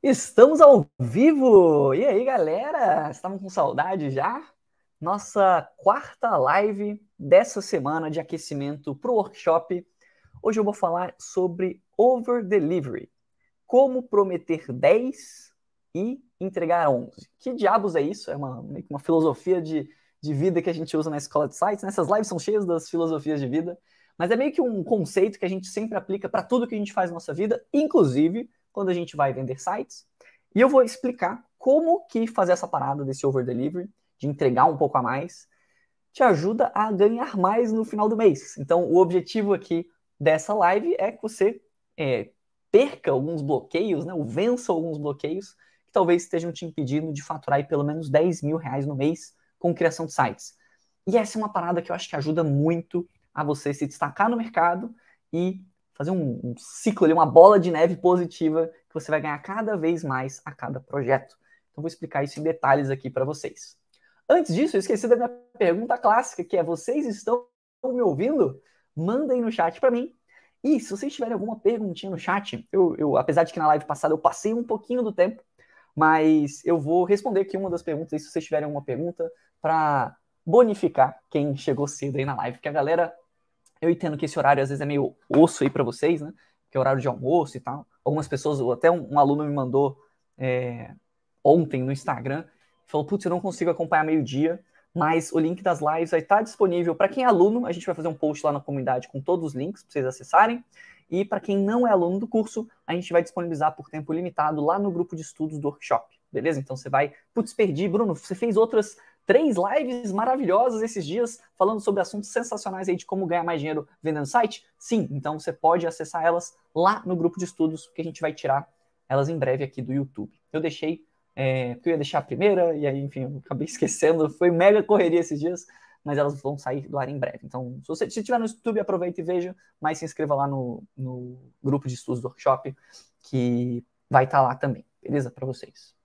Estamos ao vivo! E aí, galera? Estavam com saudade já? Nossa quarta live dessa semana de aquecimento para o workshop. Hoje eu vou falar sobre over delivery. Como prometer 10 e entregar 11. Que diabos é isso? É uma, uma filosofia de, de vida que a gente usa na escola de sites. Essas lives são cheias das filosofias de vida, mas é meio que um conceito que a gente sempre aplica para tudo que a gente faz na nossa vida, inclusive quando a gente vai vender sites. E eu vou explicar como que fazer essa parada desse over delivery, de entregar um pouco a mais, te ajuda a ganhar mais no final do mês. Então, o objetivo aqui dessa live é que você é, perca alguns bloqueios, né, ou vença alguns bloqueios que talvez estejam te impedindo de faturar pelo menos 10 mil reais no mês com criação de sites. E essa é uma parada que eu acho que ajuda muito a você se destacar no mercado e fazer um, um ciclo ali, uma bola de neve positiva que você vai ganhar cada vez mais a cada projeto. Então vou explicar isso em detalhes aqui para vocês. Antes disso, eu esqueci da minha pergunta clássica, que é: vocês estão me ouvindo? Mandem no chat para mim. E se vocês tiverem alguma perguntinha no chat, eu, eu, apesar de que na live passada eu passei um pouquinho do tempo, mas eu vou responder aqui uma das perguntas aí, se vocês tiverem alguma pergunta, para bonificar quem chegou cedo aí na live, porque a galera eu entendo que esse horário às vezes é meio osso aí para vocês, né? Que é horário de almoço e tal. Algumas pessoas, até um, um aluno me mandou é, ontem no Instagram, falou: Putz, eu não consigo acompanhar meio-dia, mas o link das lives vai estar disponível para quem é aluno. A gente vai fazer um post lá na comunidade com todos os links para vocês acessarem. E para quem não é aluno do curso, a gente vai disponibilizar por tempo limitado lá no grupo de estudos do workshop. Beleza? Então você vai, putz, perdi, Bruno, você fez outras três lives maravilhosas esses dias falando sobre assuntos sensacionais aí de como ganhar mais dinheiro vendendo site? Sim, então você pode acessar elas lá no grupo de estudos, que a gente vai tirar elas em breve aqui do YouTube. Eu deixei, é, eu ia deixar a primeira, e aí, enfim, eu acabei esquecendo, foi mega correria esses dias, mas elas vão sair do ar em breve. Então, se você estiver no YouTube, aproveita e veja, mas se inscreva lá no, no grupo de estudos do workshop, que vai estar tá lá também, beleza? Para vocês.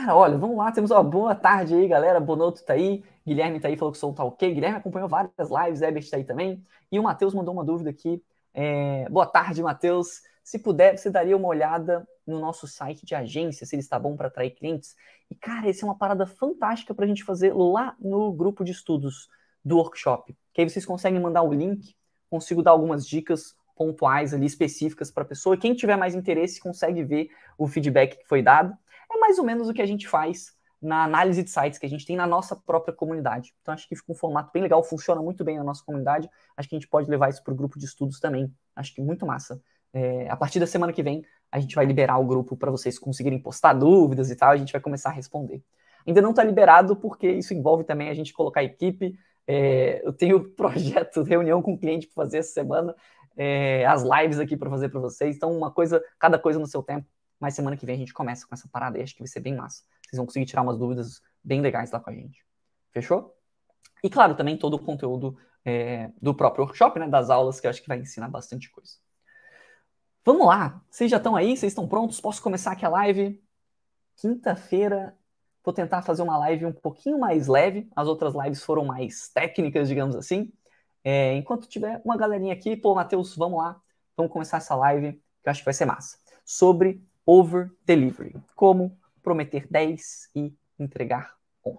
Cara, olha, vamos lá, temos uma boa tarde aí, galera. Bonoto tá aí, Guilherme tá aí, falou que o som tá ok. Guilherme acompanhou várias lives, Ebert tá aí também. E o Matheus mandou uma dúvida aqui. É... Boa tarde, Matheus. Se puder, você daria uma olhada no nosso site de agência, se ele está bom para atrair clientes. E, cara, essa é uma parada fantástica para a gente fazer lá no grupo de estudos do workshop. Que aí vocês conseguem mandar o link, consigo dar algumas dicas pontuais ali específicas para a pessoa. E quem tiver mais interesse consegue ver o feedback que foi dado é mais ou menos o que a gente faz na análise de sites que a gente tem na nossa própria comunidade. Então, acho que fica um formato bem legal, funciona muito bem na nossa comunidade. Acho que a gente pode levar isso para o grupo de estudos também. Acho que muito massa. É, a partir da semana que vem, a gente vai liberar o grupo para vocês conseguirem postar dúvidas e tal. A gente vai começar a responder. Ainda não está liberado, porque isso envolve também a gente colocar a equipe. É, eu tenho projeto, reunião com o cliente para fazer essa semana, é, as lives aqui para fazer para vocês. Então, uma coisa, cada coisa no seu tempo. Mas semana que vem a gente começa com essa parada e acho que vai ser bem massa. Vocês vão conseguir tirar umas dúvidas bem legais lá com a gente. Fechou? E claro, também todo o conteúdo é, do próprio workshop, né? Das aulas, que eu acho que vai ensinar bastante coisa. Vamos lá! Vocês já estão aí? Vocês estão prontos? Posso começar aqui a live? Quinta-feira, vou tentar fazer uma live um pouquinho mais leve. As outras lives foram mais técnicas, digamos assim. É, enquanto tiver uma galerinha aqui, pô, Matheus, vamos lá. Vamos começar essa live, que eu acho que vai ser massa. Sobre over delivery. Como prometer 10 e entregar 11.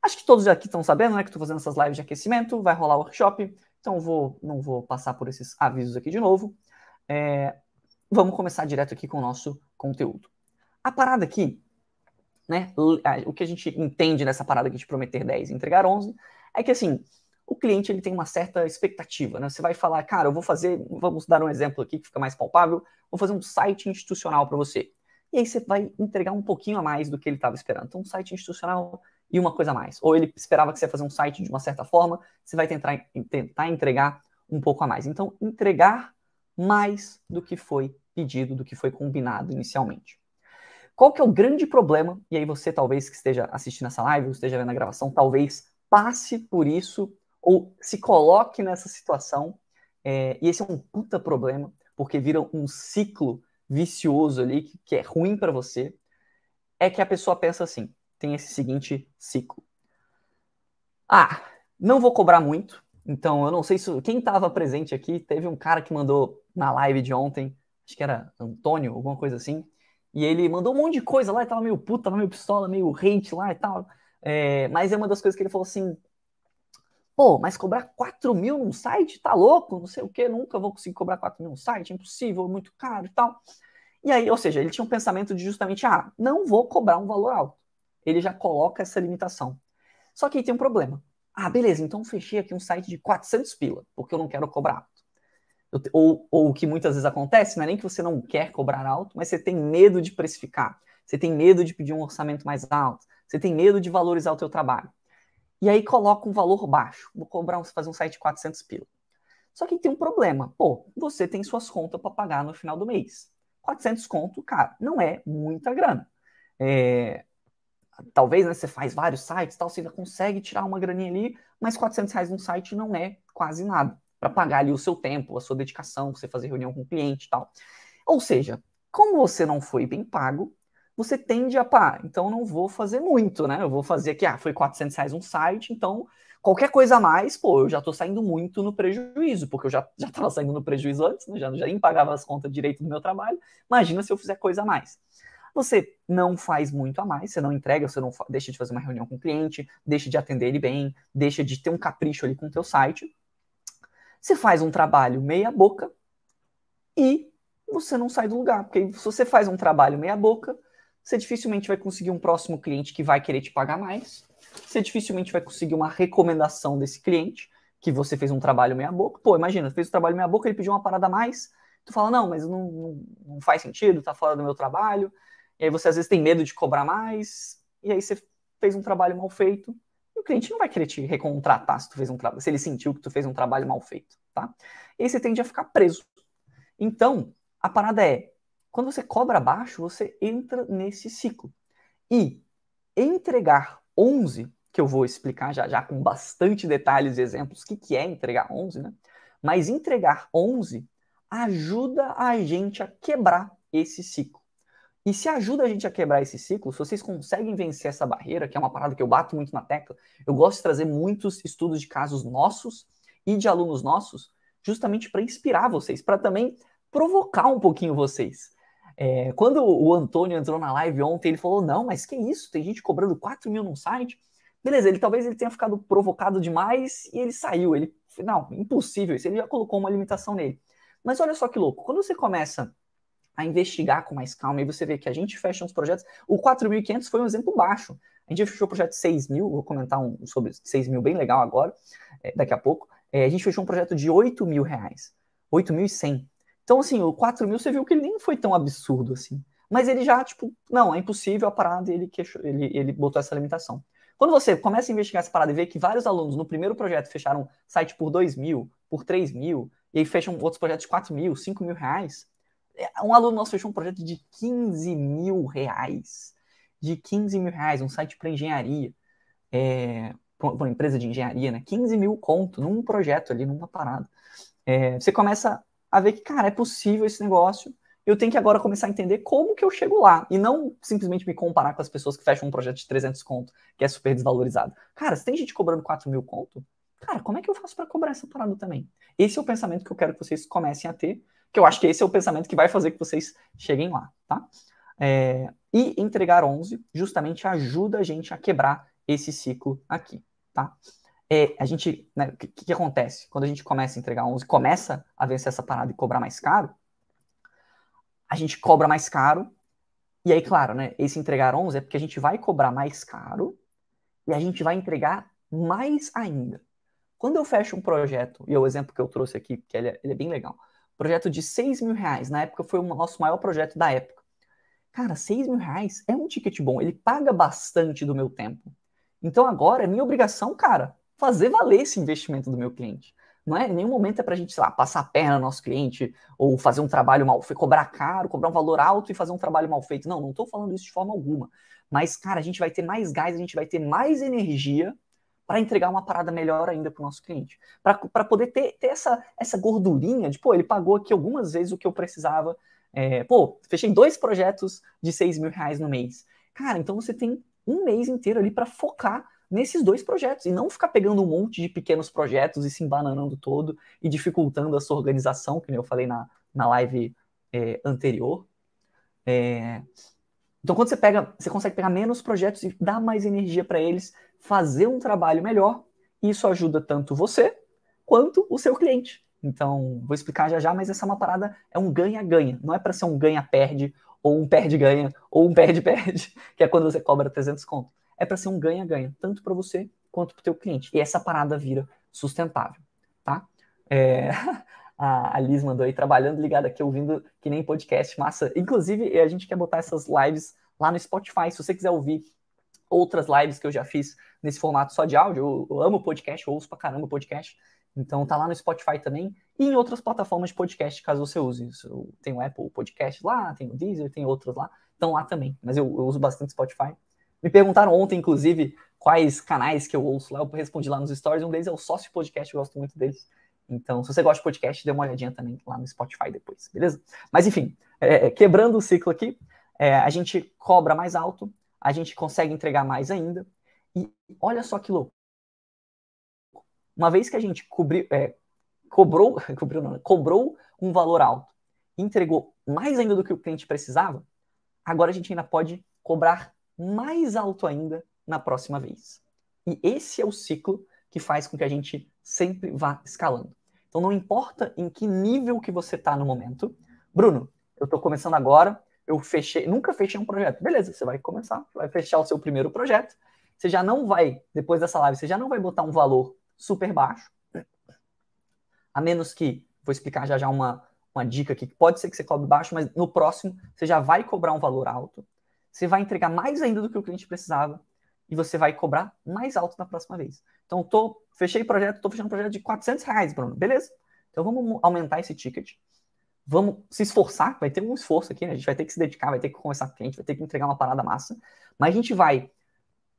Acho que todos aqui estão sabendo, né, que estou fazendo essas lives de aquecimento, vai rolar workshop, então vou, não vou passar por esses avisos aqui de novo. É, vamos começar direto aqui com o nosso conteúdo. A parada aqui, né, o que a gente entende nessa parada aqui de prometer 10 e entregar 11, é que assim, o cliente ele tem uma certa expectativa, né? Você vai falar, cara, eu vou fazer, vamos dar um exemplo aqui que fica mais palpável, vou fazer um site institucional para você. E aí você vai entregar um pouquinho a mais do que ele estava esperando. Então, um site institucional e uma coisa a mais. Ou ele esperava que você ia fazer um site de uma certa forma, você vai tentar, tentar entregar um pouco a mais. Então, entregar mais do que foi pedido, do que foi combinado inicialmente. Qual que é o grande problema? E aí você talvez que esteja assistindo essa live, ou esteja vendo a gravação, talvez passe por isso ou se coloque nessa situação. É, e esse é um puta problema, porque vira um ciclo vicioso ali que, que é ruim para você. É que a pessoa pensa assim: tem esse seguinte ciclo. Ah, não vou cobrar muito. Então, eu não sei se quem estava presente aqui, teve um cara que mandou na live de ontem, acho que era Antônio, alguma coisa assim. E ele mandou um monte de coisa lá, e tava meio puto, tava meio pistola, meio hate lá e tal. É, mas é uma das coisas que ele falou assim: pô, mas cobrar 4 mil num site? Tá louco? Não sei o que, nunca vou conseguir cobrar 4 mil num site, impossível, é muito caro e tal. E aí, ou seja, ele tinha um pensamento de justamente, ah, não vou cobrar um valor alto. Ele já coloca essa limitação. Só que aí tem um problema. Ah, beleza, então fechei aqui um site de 400 pila, porque eu não quero cobrar alto. Ou, ou o que muitas vezes acontece, não é nem que você não quer cobrar alto, mas você tem medo de precificar. Você tem medo de pedir um orçamento mais alto. Você tem medo de valorizar o teu trabalho. E aí coloca um valor baixo. Vou cobrar, fazer um site de 400 pila. Só que tem um problema. Pô, você tem suas contas para pagar no final do mês. 400 conto, cara, não é muita grana. É, talvez né, você faz vários sites, tal, você ainda consegue tirar uma graninha ali, mas 400 reais num site não é quase nada para pagar ali o seu tempo, a sua dedicação, você fazer reunião com o cliente e tal. Ou seja, como você não foi bem pago, você tende a, pá, então não vou fazer muito, né? Eu vou fazer aqui, ah, foi 400 reais um site, então qualquer coisa a mais, pô, eu já tô saindo muito no prejuízo, porque eu já, já tava saindo no prejuízo antes, né? já, já nem pagava as contas direito do meu trabalho, imagina se eu fizer coisa a mais. Você não faz muito a mais, você não entrega, você não deixa de fazer uma reunião com o cliente, deixa de atender ele bem, deixa de ter um capricho ali com o teu site. Você faz um trabalho meia boca e você não sai do lugar, porque se você faz um trabalho meia boca, você dificilmente vai conseguir um próximo cliente que vai querer te pagar mais. Você dificilmente vai conseguir uma recomendação desse cliente, que você fez um trabalho meia boca. Pô, imagina, fez um trabalho meia boca, ele pediu uma parada a mais. Tu fala, não, mas não, não, não faz sentido, tá fora do meu trabalho. E aí você às vezes tem medo de cobrar mais. E aí você fez um trabalho mal feito. E o cliente não vai querer te recontratar se tu fez um se ele sentiu que tu fez um trabalho mal feito, tá? E aí você tende a ficar preso. Então, a parada é, quando você cobra baixo, você entra nesse ciclo. E entregar 11, que eu vou explicar já já com bastante detalhes e exemplos o que, que é entregar 11, né? Mas entregar 11 ajuda a gente a quebrar esse ciclo. E se ajuda a gente a quebrar esse ciclo, se vocês conseguem vencer essa barreira, que é uma parada que eu bato muito na tecla, eu gosto de trazer muitos estudos de casos nossos e de alunos nossos, justamente para inspirar vocês, para também provocar um pouquinho vocês. É, quando o Antônio entrou na live ontem, ele falou: não, mas que isso? Tem gente cobrando 4 mil num site. Beleza, ele talvez ele tenha ficado provocado demais e ele saiu. Ele, não, impossível isso. Ele já colocou uma limitação nele. Mas olha só que louco, quando você começa a investigar com mais calma, e você vê que a gente fecha uns projetos. O 4.500 foi um exemplo baixo. A gente fechou o projeto de 6 mil, vou comentar um sobre 6 mil bem legal agora, é, daqui a pouco. É, a gente fechou um projeto de 8 mil reais, 8.100. Então, assim, o 4 mil você viu que ele nem foi tão absurdo assim. Mas ele já, tipo, não, é impossível a parada e ele, queixou, ele, ele botou essa limitação. Quando você começa a investigar essa parada e vê que vários alunos no primeiro projeto fecharam site por 2 mil, por 3 mil, e aí fecham outros projetos de 4 mil, 5 mil reais, é, um aluno nosso fechou um projeto de 15 mil reais. De 15 mil reais, um site para engenharia. É, para uma empresa de engenharia, né? 15 mil conto num projeto ali, numa parada. É, você começa a ver que, cara, é possível esse negócio. Eu tenho que agora começar a entender como que eu chego lá. E não simplesmente me comparar com as pessoas que fecham um projeto de 300 conto, que é super desvalorizado. Cara, se tem gente cobrando 4 mil conto, cara, como é que eu faço para cobrar essa parada também? Esse é o pensamento que eu quero que vocês comecem a ter, que eu acho que esse é o pensamento que vai fazer que vocês cheguem lá, tá? É, e entregar 11 justamente ajuda a gente a quebrar esse ciclo aqui, tá? É, a gente, né, o que, que, acontece? Quando a gente começa a entregar 11, começa a vencer essa parada e cobrar mais caro, a gente cobra mais caro, e aí, claro, né, esse entregar 11 é porque a gente vai cobrar mais caro e a gente vai entregar mais ainda. Quando eu fecho um projeto, e é o exemplo que eu trouxe aqui, que ele é, ele é bem legal, projeto de 6 mil reais, na época foi o nosso maior projeto da época. Cara, 6 mil reais é um ticket bom, ele paga bastante do meu tempo. Então agora é minha obrigação, cara, fazer valer esse investimento do meu cliente. Não é em nenhum momento é para a gente, sei lá, passar a perna no nosso cliente ou fazer um trabalho mal feito, cobrar caro, cobrar um valor alto e fazer um trabalho mal feito. Não, não estou falando isso de forma alguma. Mas, cara, a gente vai ter mais gás, a gente vai ter mais energia para entregar uma parada melhor ainda para o nosso cliente. Para poder ter, ter essa, essa gordurinha de, pô, ele pagou aqui algumas vezes o que eu precisava. É, pô, fechei dois projetos de 6 mil reais no mês. Cara, então você tem um mês inteiro ali para focar nesses dois projetos e não ficar pegando um monte de pequenos projetos e se embananando todo e dificultando a sua organização, que eu falei na, na live é, anterior. É... Então, quando você pega, você consegue pegar menos projetos e dar mais energia para eles, fazer um trabalho melhor. Isso ajuda tanto você quanto o seu cliente. Então, vou explicar já já, mas essa é uma parada, é um ganha-ganha. Não é para ser um ganha-perde, ou um perde-ganha, ou um perde-perde, que é quando você cobra 300 conto. É para ser um ganha-ganha, tanto para você quanto para o teu cliente. E essa parada vira sustentável, tá? É... a Liz mandou aí, trabalhando ligada aqui, ouvindo que nem podcast, massa. Inclusive, a gente quer botar essas lives lá no Spotify. Se você quiser ouvir outras lives que eu já fiz nesse formato só de áudio, eu, eu amo podcast, eu ouço pra caramba podcast. Então tá lá no Spotify também e em outras plataformas de podcast, caso você use. Tem o Apple Podcast lá, tem o Deezer, tem outros lá. Estão lá também, mas eu, eu, uso bastante Spotify. Me perguntaram ontem, inclusive, quais canais que eu ouço lá. Eu respondi lá nos stories. Um deles é o Sócio Podcast, eu gosto muito deles. Então, se você gosta de podcast, dê uma olhadinha também lá no Spotify depois, beleza? Mas enfim, é, é quebrando o ciclo aqui, é, a gente cobra mais alto, a gente consegue entregar mais ainda. E olha só que louco uma vez que a gente cobriu, é, cobrou, não, né? cobrou um valor alto, entregou mais ainda do que o cliente precisava, agora a gente ainda pode cobrar mais alto ainda na próxima vez. E esse é o ciclo que faz com que a gente sempre vá escalando. Então não importa em que nível que você está no momento. Bruno, eu estou começando agora, eu fechei, nunca fechei um projeto. Beleza, você vai começar, vai fechar o seu primeiro projeto. Você já não vai, depois dessa live, você já não vai botar um valor super baixo. A menos que, vou explicar já já uma, uma dica aqui, que pode ser que você cobre baixo, mas no próximo você já vai cobrar um valor alto. Você vai entregar mais ainda do que o cliente precisava e você vai cobrar mais alto na próxima vez. Então, tô, fechei o projeto, estou fechando um projeto de 400 reais, Bruno. Beleza. Então, vamos aumentar esse ticket. Vamos se esforçar, vai ter um esforço aqui, né? A gente vai ter que se dedicar, vai ter que conversar com o cliente, vai ter que entregar uma parada massa. Mas a gente vai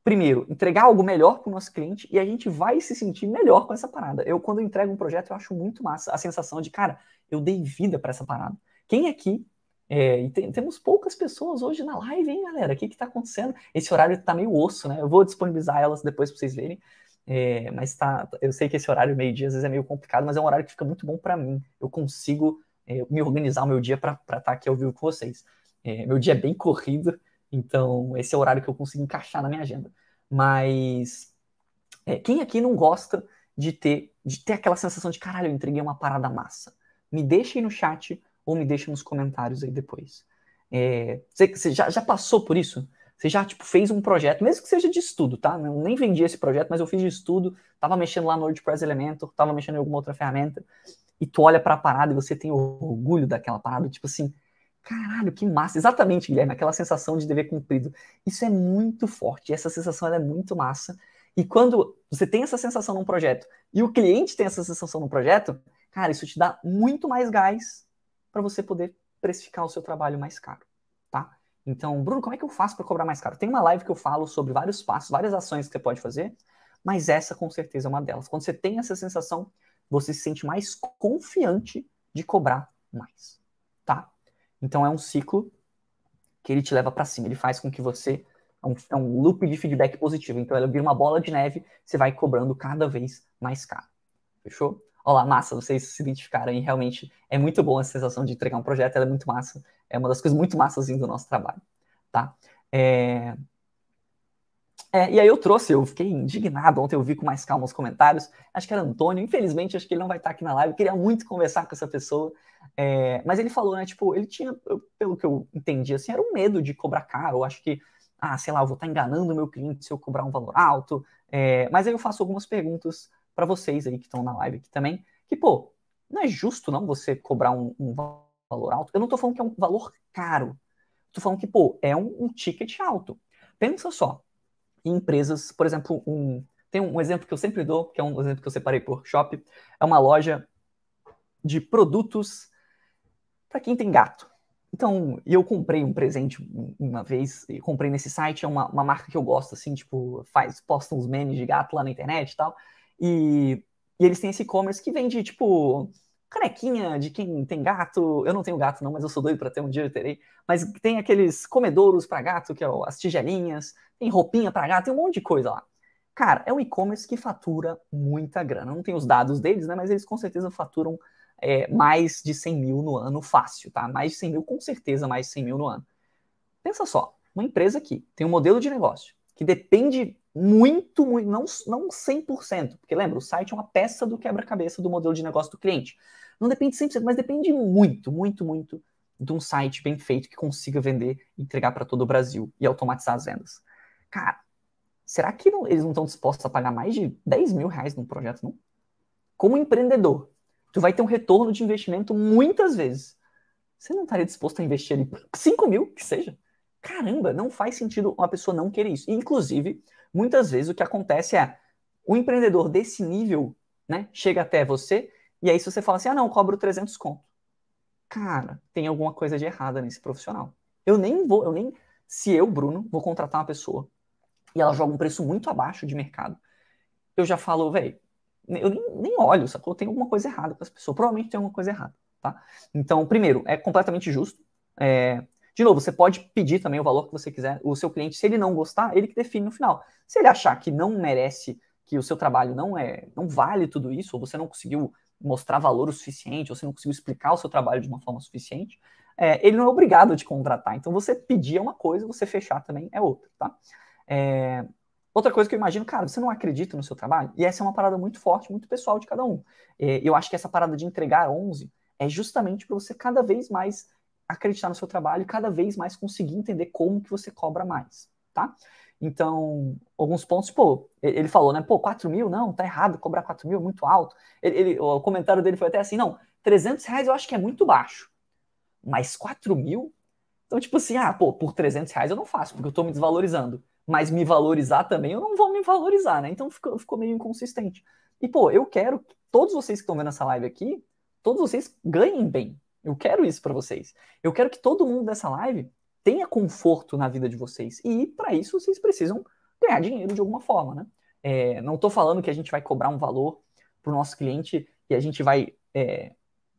primeiro, entregar algo melhor para o nosso cliente e a gente vai se sentir melhor com essa parada. Eu, quando entrego um projeto, eu acho muito massa a sensação de, cara, eu dei vida para essa parada. Quem aqui, é, e tem, temos poucas pessoas hoje na live, hein, galera? O que está acontecendo? Esse horário está meio osso, né? Eu vou disponibilizar elas depois para vocês verem. É, mas tá, eu sei que esse horário meio-dia às vezes é meio complicado, mas é um horário que fica muito bom para mim. Eu consigo é, me organizar o meu dia para estar tá aqui ao vivo com vocês. É, meu dia é bem corrido, então, esse é o horário que eu consigo encaixar na minha agenda. Mas é, quem aqui não gosta de ter, de ter aquela sensação de caralho, eu entreguei uma parada massa? Me deixa aí no chat ou me deixa nos comentários aí depois. É, você, você já, já, passou por isso? Você já tipo, fez um projeto, mesmo que seja de estudo, tá? Eu nem vendi esse projeto, mas eu fiz de estudo, tava mexendo lá no WordPress Elementor, tava mexendo em alguma outra ferramenta, e tu olha para a parada e você tem orgulho daquela parada, tipo assim, Caralho, que massa! Exatamente, Guilherme, aquela sensação de dever cumprido. Isso é muito forte, essa sensação é muito massa. E quando você tem essa sensação num projeto e o cliente tem essa sensação no projeto, cara, isso te dá muito mais gás para você poder precificar o seu trabalho mais caro, tá? Então, Bruno, como é que eu faço para cobrar mais caro? Tem uma live que eu falo sobre vários passos, várias ações que você pode fazer, mas essa com certeza é uma delas. Quando você tem essa sensação, você se sente mais confiante de cobrar mais, tá? Então é um ciclo que ele te leva para cima, ele faz com que você é um, é um, loop de feedback positivo. Então ela vira uma bola de neve, você vai cobrando cada vez mais caro. Fechou? Olá, massa, vocês se identificaram e realmente é muito bom essa sensação de entregar um projeto, ela é muito massa, é uma das coisas muito massas do nosso trabalho, tá? É... É, e aí eu trouxe, eu fiquei indignado ontem, eu vi com mais calma os comentários, acho que era Antônio, infelizmente acho que ele não vai estar aqui na live, eu queria muito conversar com essa pessoa, é, mas ele falou, né, tipo, ele tinha, pelo que eu entendi, assim, era um medo de cobrar caro, eu acho que, ah, sei lá, eu vou estar enganando o meu cliente se eu cobrar um valor alto, é, mas aí eu faço algumas perguntas para vocês aí que estão na live aqui também, que, pô, não é justo não você cobrar um, um valor alto, eu não tô falando que é um valor caro, tô falando que, pô, é um, um ticket alto, pensa só, em empresas, por exemplo, um, tem um exemplo que eu sempre dou, que é um exemplo que eu separei por shop, é uma loja de produtos para quem tem gato. Então, eu comprei um presente uma vez, e comprei nesse site, é uma, uma marca que eu gosto, assim, tipo, faz, posta uns memes de gato lá na internet e tal, e, e eles têm esse e-commerce que vende, tipo, canequinha de quem tem gato. Eu não tenho gato, não, mas eu sou doido para ter um dia eu terei. Mas tem aqueles comedouros para gato, que é as tigelinhas, tem roupinha para gato, tem um monte de coisa lá. Cara, é um e-commerce que fatura muita grana. Não tem os dados deles, né? Mas eles com certeza faturam é, mais de 100 mil no ano fácil, tá? Mais de 100 mil, com certeza, mais de 100 mil no ano. Pensa só, uma empresa aqui tem um modelo de negócio que depende muito, muito não, não 100%, porque lembra, o site é uma peça do quebra-cabeça do modelo de negócio do cliente. Não depende 100%, mas depende muito, muito, muito de um site bem feito que consiga vender e entregar para todo o Brasil e automatizar as vendas. Cara, será que não, eles não estão dispostos a pagar mais de 10 mil reais num projeto, não? Como empreendedor, tu vai ter um retorno de investimento muitas vezes. Você não estaria disposto a investir ali 5 mil, que seja? Caramba, não faz sentido uma pessoa não querer isso. inclusive, muitas vezes o que acontece é o empreendedor desse nível, né, chega até você e aí se você fala assim, ah não, cobro 300 conto. Cara, tem alguma coisa de errada nesse profissional. Eu nem vou, eu nem, se eu, Bruno, vou contratar uma pessoa e ela joga um preço muito abaixo de mercado, eu já falo, velho, eu nem, nem olho, sacou? Tem alguma coisa errada com essa pessoa. Provavelmente tem alguma coisa errada, tá? Então, primeiro, é completamente justo. É, de novo, você pode pedir também o valor que você quiser. O seu cliente, se ele não gostar, ele que define no final. Se ele achar que não merece, que o seu trabalho não é, não vale tudo isso, ou você não conseguiu mostrar valor o suficiente, ou você não conseguiu explicar o seu trabalho de uma forma suficiente, é, ele não é obrigado a te contratar. Então, você pedir é uma coisa, você fechar também é outra, tá? É, outra coisa que eu imagino, cara, você não acredita no seu trabalho? E essa é uma parada muito forte, muito pessoal de cada um. É, eu acho que essa parada de entregar 11 é justamente para você cada vez mais acreditar no seu trabalho e cada vez mais conseguir entender como que você cobra mais, tá? Então, alguns pontos, pô, ele falou, né? Pô, 4 mil? Não, tá errado, cobrar 4 mil, muito alto. Ele, ele, o comentário dele foi até assim, não, 300 reais eu acho que é muito baixo, mas 4 mil? Então, tipo assim, ah, pô, por 300 reais eu não faço, porque eu tô me desvalorizando. Mas me valorizar também, eu não vou me valorizar, né? Então ficou, ficou meio inconsistente. E, pô, eu quero que todos vocês que estão vendo essa live aqui, todos vocês ganhem bem, eu quero isso para vocês. Eu quero que todo mundo dessa live tenha conforto na vida de vocês. E para isso vocês precisam ganhar dinheiro de alguma forma, né? É, não estou falando que a gente vai cobrar um valor para o nosso cliente e a gente vai é,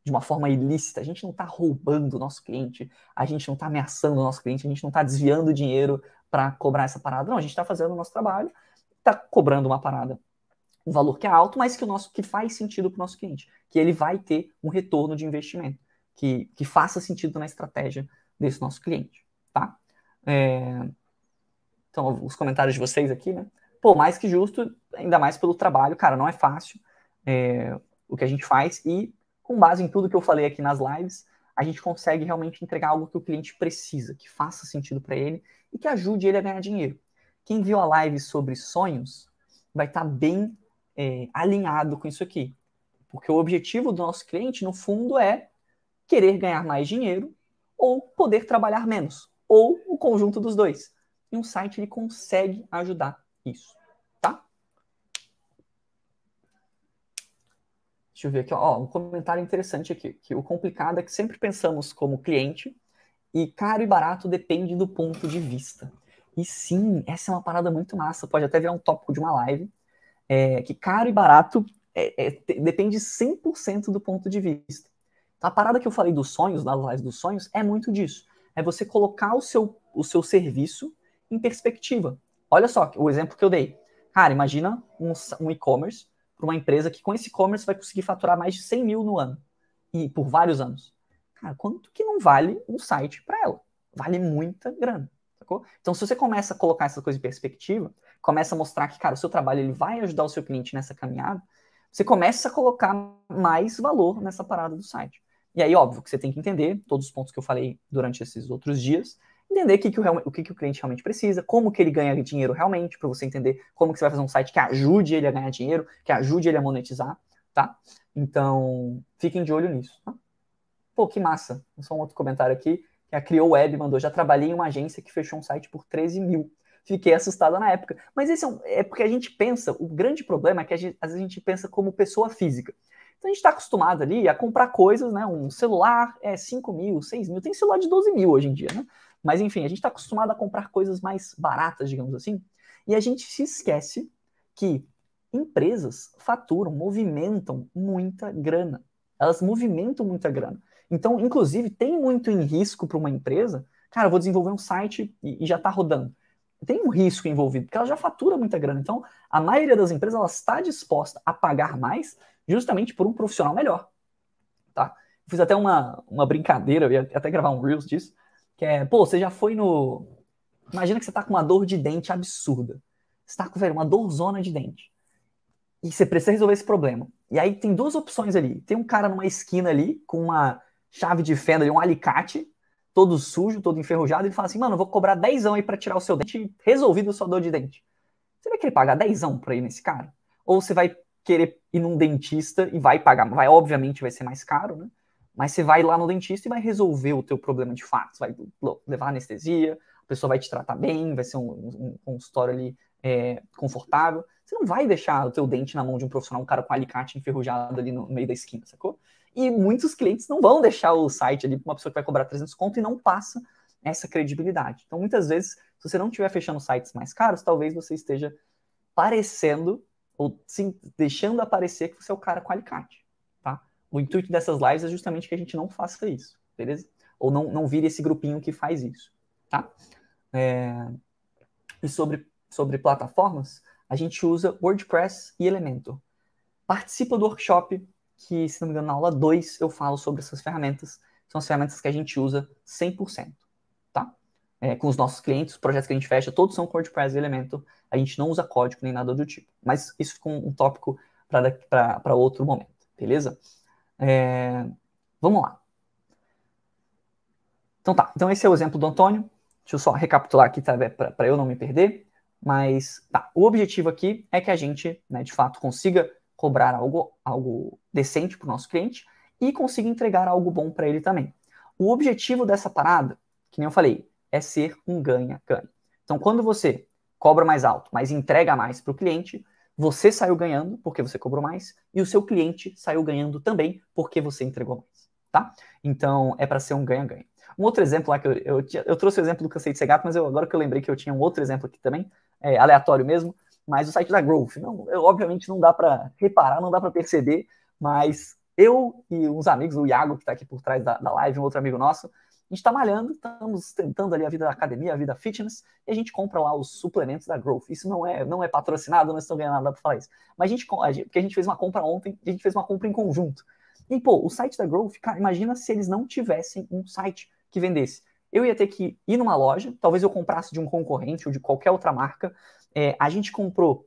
de uma forma ilícita. A gente não está roubando o nosso cliente, a gente não está ameaçando o nosso cliente, a gente não está desviando dinheiro para cobrar essa parada. Não, a gente está fazendo o nosso trabalho, está cobrando uma parada, um valor que é alto, mas que o nosso que faz sentido para o nosso cliente, que ele vai ter um retorno de investimento que, que faça sentido na estratégia desse nosso cliente, tá? É... Então, os comentários de vocês aqui, né? Pô, mais que justo, ainda mais pelo trabalho, cara, não é fácil é, o que a gente faz e com base em tudo que eu falei aqui nas lives, a gente consegue realmente entregar algo que o cliente precisa, que faça sentido para ele e que ajude ele a ganhar dinheiro. Quem viu a live sobre sonhos vai estar tá bem é, alinhado com isso aqui, porque o objetivo do nosso cliente, no fundo, é querer ganhar mais dinheiro ou poder trabalhar menos, ou o conjunto dos dois. E um site ele consegue ajudar isso, tá? Deixa eu ver aqui, ó, um comentário interessante aqui, que o complicado é que sempre pensamos como cliente e caro e barato depende do ponto de vista. E sim, essa é uma parada muito massa, pode até virar um tópico de uma live, é, que caro e barato é, é, depende 100% do ponto de vista. A parada que eu falei dos sonhos, das lives dos sonhos, é muito disso. É você colocar o seu, o seu serviço em perspectiva. Olha só o exemplo que eu dei. Cara, imagina um, um e-commerce para uma empresa que com esse e-commerce vai conseguir faturar mais de 100 mil no ano. E por vários anos. Cara, quanto que não vale um site para ela? Vale muita grana. Sacou? Então, se você começa a colocar essa coisa em perspectiva, começa a mostrar que, cara, o seu trabalho ele vai ajudar o seu cliente nessa caminhada, você começa a colocar mais valor nessa parada do site. E aí, óbvio, que você tem que entender todos os pontos que eu falei durante esses outros dias, entender o que, que o, o, que, que o cliente realmente precisa, como que ele ganha dinheiro realmente, para você entender como que você vai fazer um site que ajude ele a ganhar dinheiro, que ajude ele a monetizar, tá? Então, fiquem de olho nisso, tá? Pô, que massa. Só um outro comentário aqui, que a Criou Web mandou, já trabalhei em uma agência que fechou um site por 13 mil. Fiquei assustada na época. Mas esse é, um, é porque a gente pensa, o grande problema é que gente, às vezes a gente pensa como pessoa física. Então a gente está acostumado ali a comprar coisas, né? Um celular é 5 mil, 6 mil, tem celular de 12 mil hoje em dia, né? Mas enfim, a gente está acostumado a comprar coisas mais baratas, digamos assim, e a gente se esquece que empresas faturam, movimentam muita grana. Elas movimentam muita grana. Então, inclusive, tem muito em risco para uma empresa. Cara, vou desenvolver um site e, e já está rodando. Tem um risco envolvido, porque ela já fatura muita grana. Então, a maioria das empresas está disposta a pagar mais justamente por um profissional melhor. Tá? Fiz até uma, uma brincadeira, eu ia até gravar um Reels disso, que é, pô, você já foi no. Imagina que você tá com uma dor de dente absurda. Você tá com, velho, uma dorzona de dente. E você precisa resolver esse problema. E aí tem duas opções ali. Tem um cara numa esquina ali, com uma chave de fenda e um alicate, todo sujo, todo enferrujado, e ele fala assim, mano, vou cobrar 10 aí para tirar o seu dente resolvido a sua dor de dente. Você vai querer pagar 10 pra ir nesse cara? Ou você vai querer ir num dentista e vai pagar, vai obviamente vai ser mais caro, né? Mas você vai lá no dentista e vai resolver o teu problema de fato. Vai levar anestesia, a pessoa vai te tratar bem, vai ser um, um consultório ali é, confortável. Você não vai deixar o teu dente na mão de um profissional, um cara com alicate enferrujado ali no meio da esquina, sacou? E muitos clientes não vão deixar o site ali para uma pessoa que vai cobrar 300 conto e não passa essa credibilidade. Então, muitas vezes, se você não estiver fechando sites mais caros, talvez você esteja parecendo ou sim, deixando aparecer que você é o cara com alicate, tá? O intuito dessas lives é justamente que a gente não faça isso, beleza? Ou não, não vire esse grupinho que faz isso, tá? É... E sobre, sobre plataformas, a gente usa WordPress e Elementor. Participa do workshop que, se não me engano, na aula 2 eu falo sobre essas ferramentas. São as ferramentas que a gente usa 100% é, com os nossos clientes, os projetos que a gente fecha, todos são WordPress e Elementor. A gente não usa código nem nada do tipo. Mas isso ficou um, tópico para outro momento, beleza? É, vamos lá. Então tá, então esse é o exemplo do Antônio. Deixa eu só recapitular aqui tá, para eu não me perder. Mas tá, o objetivo aqui é que a gente, né, de fato, consiga cobrar algo, algo decente para o nosso cliente e consiga entregar algo bom para ele também. O objetivo dessa parada, que nem eu falei, é ser um ganha-ganha. Então, quando você cobra mais alto, mas entrega mais para o cliente, você saiu ganhando porque você cobrou mais e o seu cliente saiu ganhando também porque você entregou mais, tá? Então, é para ser um ganha-ganha. Um outro exemplo lá que eu, eu, eu, trouxe o exemplo do Cansei de Ser Gato, mas eu, agora que eu lembrei que eu tinha um outro exemplo aqui também, é, aleatório mesmo, mas o site da Growth. Não, eu, obviamente não dá para reparar, não dá para perceber, mas eu e uns amigos, o Iago, que está aqui por trás da, da live, um outro amigo nosso, a gente está malhando, estamos tentando ali a vida da academia, a vida fitness, e a gente compra lá os suplementos da Growth. Isso não é, não é patrocinado, não estou ganhando nada para falar isso. Mas a gente, a gente, porque a gente fez uma compra ontem, a gente fez uma compra em conjunto. E, pô, o site da Growth, cara, imagina se eles não tivessem um site que vendesse. Eu ia ter que ir numa loja, talvez eu comprasse de um concorrente ou de qualquer outra marca. É, a gente comprou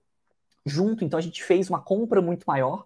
junto, então a gente fez uma compra muito maior.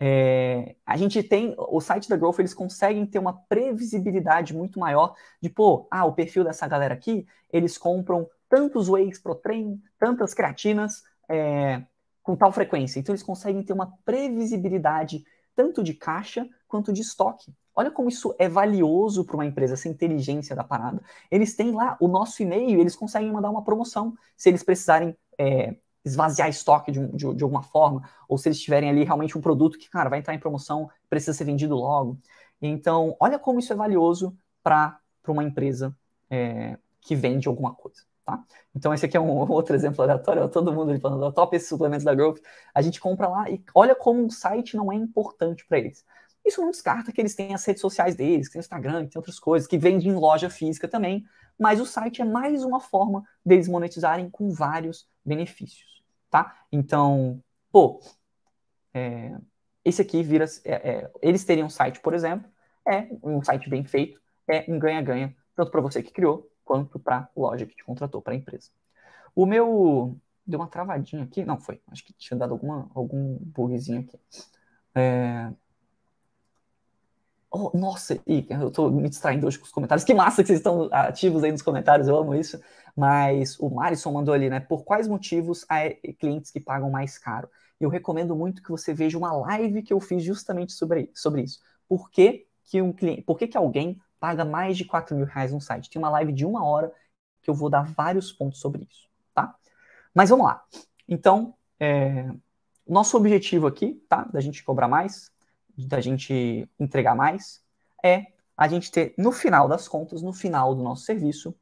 É, a gente tem, o site da Growth, eles conseguem ter uma previsibilidade muito maior de, pô, ah, o perfil dessa galera aqui, eles compram tantos whey protein, tantas creatinas é, com tal frequência. Então, eles conseguem ter uma previsibilidade tanto de caixa quanto de estoque. Olha como isso é valioso para uma empresa, essa inteligência da parada. Eles têm lá o nosso e-mail, eles conseguem mandar uma promoção. Se eles precisarem é, esvaziar estoque de, de, de, alguma forma, ou se eles tiverem ali realmente um produto que, cara, vai entrar em promoção, precisa ser vendido logo. Então, olha como isso é valioso para uma empresa é, que vende alguma coisa. Tá? Então, esse aqui é um outro exemplo aleatório, todo mundo ali falando, top esses suplementos da Growth, a gente compra lá e olha como o site não é importante para eles. Isso não descarta que eles têm as redes sociais deles, que tem Instagram, que tem outras coisas, que vendem em loja física também, mas o site é mais uma forma deles monetizarem com vários benefícios tá? Então, pô, é, esse aqui vira. É, é, eles teriam um site, por exemplo, é um site bem feito, é um ganha-ganha, tanto para você que criou, quanto para a loja que te contratou, para a empresa. O meu. Deu uma travadinha aqui. Não, foi. Acho que tinha dado alguma, algum bugzinho aqui. É, Oh, nossa, eu tô me distraindo hoje com os comentários. Que massa que vocês estão ativos aí nos comentários, eu amo isso. Mas o Marisson mandou ali, né? Por quais motivos há clientes que pagam mais caro? Eu recomendo muito que você veja uma live que eu fiz justamente sobre, sobre isso. Por que, que um cliente, por que, que alguém paga mais de 4 mil reais no site? Tem uma live de uma hora que eu vou dar vários pontos sobre isso, tá? Mas vamos lá. Então, é, nosso objetivo aqui, tá? Da gente cobrar mais, da gente entregar mais, é a gente ter, no final das contas, no final do nosso serviço,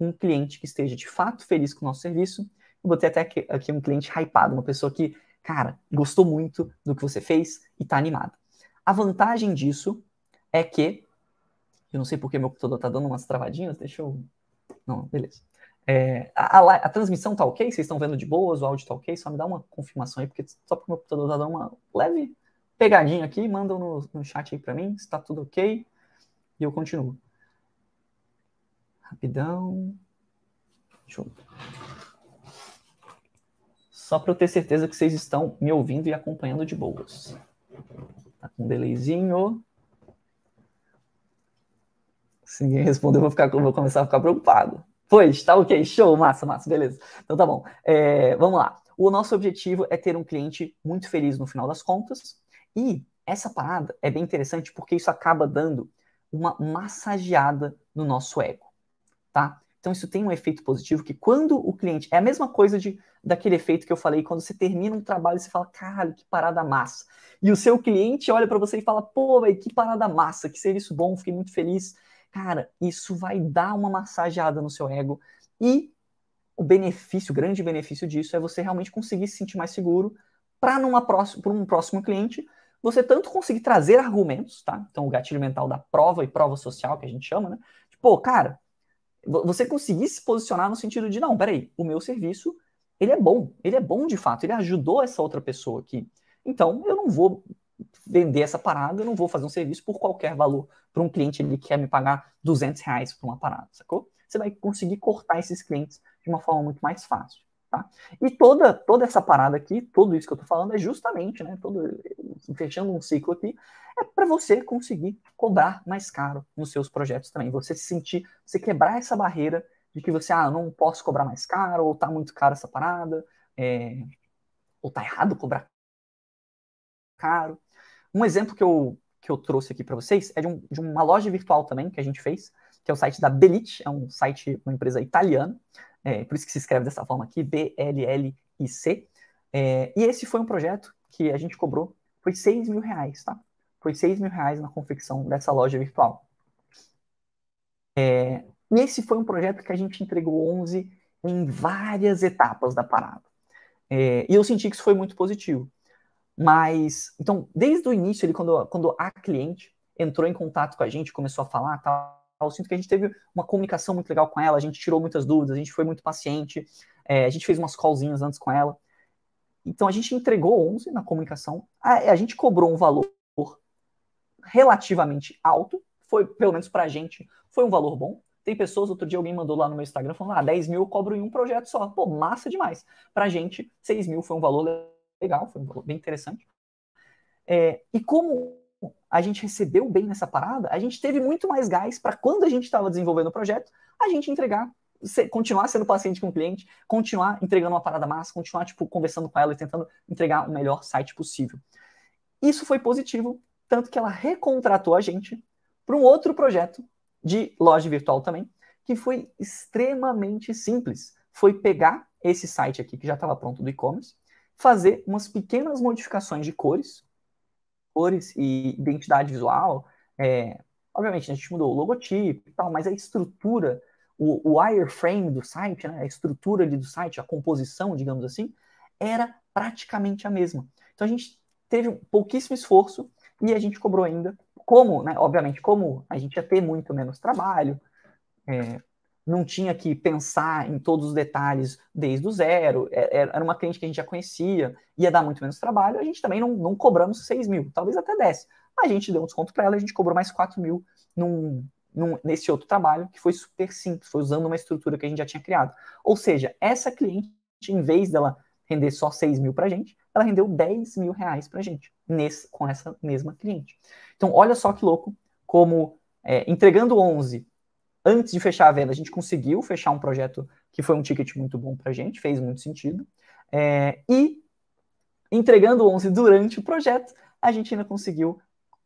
um cliente que esteja de fato feliz com o nosso serviço. Eu botei até aqui, um cliente hypado, uma pessoa que, cara, gostou muito do que você fez e está animada. A vantagem disso é que, eu não sei porque meu computador está dando umas travadinhas, deixa eu. Não, beleza. É, a, a, a, transmissão tá ok? Vocês estão vendo de boas? O áudio tá ok? Só me dá uma confirmação aí, porque só porque meu computador tá dando uma leve pegadinha aqui, mandam no, no chat aí para mim, se tá tudo ok, e eu continuo. Rapidão. Deixa eu... Só para eu ter certeza que vocês estão me ouvindo e acompanhando de boas. Tá com um delayzinho. Se ninguém responder, eu vou, ficar, vou começar a ficar preocupado. Pois, tá ok, show, massa, massa, beleza. Então tá bom. É, vamos lá. O nosso objetivo é ter um cliente muito feliz no final das contas. E essa parada é bem interessante porque isso acaba dando uma massageada no nosso ego, tá? Então isso tem um efeito positivo que quando o cliente é a mesma coisa de daquele efeito que eu falei quando você termina um trabalho e você fala, cara, que parada massa. E o seu cliente olha para você e fala, pô, véio, que parada massa, que serviço bom, fiquei muito feliz. Cara, isso vai dar uma massageada no seu ego e o benefício, o grande benefício disso é você realmente conseguir se sentir mais seguro para um próximo cliente você tanto conseguir trazer argumentos, tá? Então, o gatilho mental da prova e prova social, que a gente chama, né? Tipo, cara, você conseguir se posicionar no sentido de, não, peraí, o meu serviço, ele é bom, ele é bom de fato, ele ajudou essa outra pessoa aqui. Então, eu não vou vender essa parada, eu não vou fazer um serviço por qualquer valor. Para um cliente, ele quer me pagar 200 reais por uma parada, sacou? Você vai conseguir cortar esses clientes de uma forma muito mais fácil. Tá? E toda, toda essa parada aqui, tudo isso que eu estou falando é justamente, né, todo, fechando um ciclo aqui, é para você conseguir cobrar mais caro nos seus projetos também. Você se sentir, você quebrar essa barreira de que você, ah, não posso cobrar mais caro, ou tá muito caro essa parada, é, ou tá errado cobrar caro. Um exemplo que eu, que eu trouxe aqui para vocês é de, um, de uma loja virtual também que a gente fez, que é o site da Belit, é um site, uma empresa italiana, é, por isso que se escreve dessa forma aqui, B-L-L-I-C. É, e esse foi um projeto que a gente cobrou, foi 6 mil reais, tá? Foi 6 mil reais na confecção dessa loja virtual. É, e esse foi um projeto que a gente entregou 11 em várias etapas da parada. É, e eu senti que isso foi muito positivo. Mas, então, desde o início, ele, quando, quando a cliente entrou em contato com a gente, começou a falar, tal, eu sinto que a gente teve uma comunicação muito legal com ela, a gente tirou muitas dúvidas, a gente foi muito paciente, é, a gente fez umas callzinhas antes com ela. Então a gente entregou 11 na comunicação, a, a gente cobrou um valor relativamente alto, foi, pelo menos pra gente, foi um valor bom. Tem pessoas, outro dia alguém mandou lá no meu Instagram falando, ah, 10 mil eu cobro em um projeto só. Pô, massa demais. Pra gente, 6 mil foi um valor legal, foi um valor bem interessante. É, e como a gente recebeu bem nessa parada, a gente teve muito mais gás para quando a gente estava desenvolvendo o projeto, a gente entregar, continuar sendo paciente com o cliente, continuar entregando uma parada massa, continuar tipo conversando com ela e tentando entregar o melhor site possível. Isso foi positivo, tanto que ela recontratou a gente para um outro projeto de loja virtual também, que foi extremamente simples. Foi pegar esse site aqui que já estava pronto do e-commerce, fazer umas pequenas modificações de cores, cores e identidade visual. É, obviamente, a gente mudou o logotipo e tal, mas a estrutura, o, o wireframe do site, né, a estrutura ali do site, a composição, digamos assim, era praticamente a mesma. Então a gente teve pouquíssimo esforço e a gente cobrou ainda. Como, né, obviamente, como a gente ia ter muito menos trabalho, é, não tinha que pensar em todos os detalhes desde o zero, é, é, era uma cliente que a gente já conhecia, ia dar muito menos trabalho, a gente também não, não cobramos 6 mil, talvez até 10. A gente deu um desconto para ela, a gente cobrou mais 4 mil num, num, nesse outro trabalho, que foi super simples, foi usando uma estrutura que a gente já tinha criado. Ou seja, essa cliente, em vez dela render só 6 mil para a gente, ela rendeu 10 mil reais para a gente, nesse, com essa mesma cliente. Então, olha só que louco, como é, entregando 11 antes de fechar a venda, a gente conseguiu fechar um projeto que foi um ticket muito bom para a gente, fez muito sentido. É, e entregando 11 durante o projeto, a gente ainda conseguiu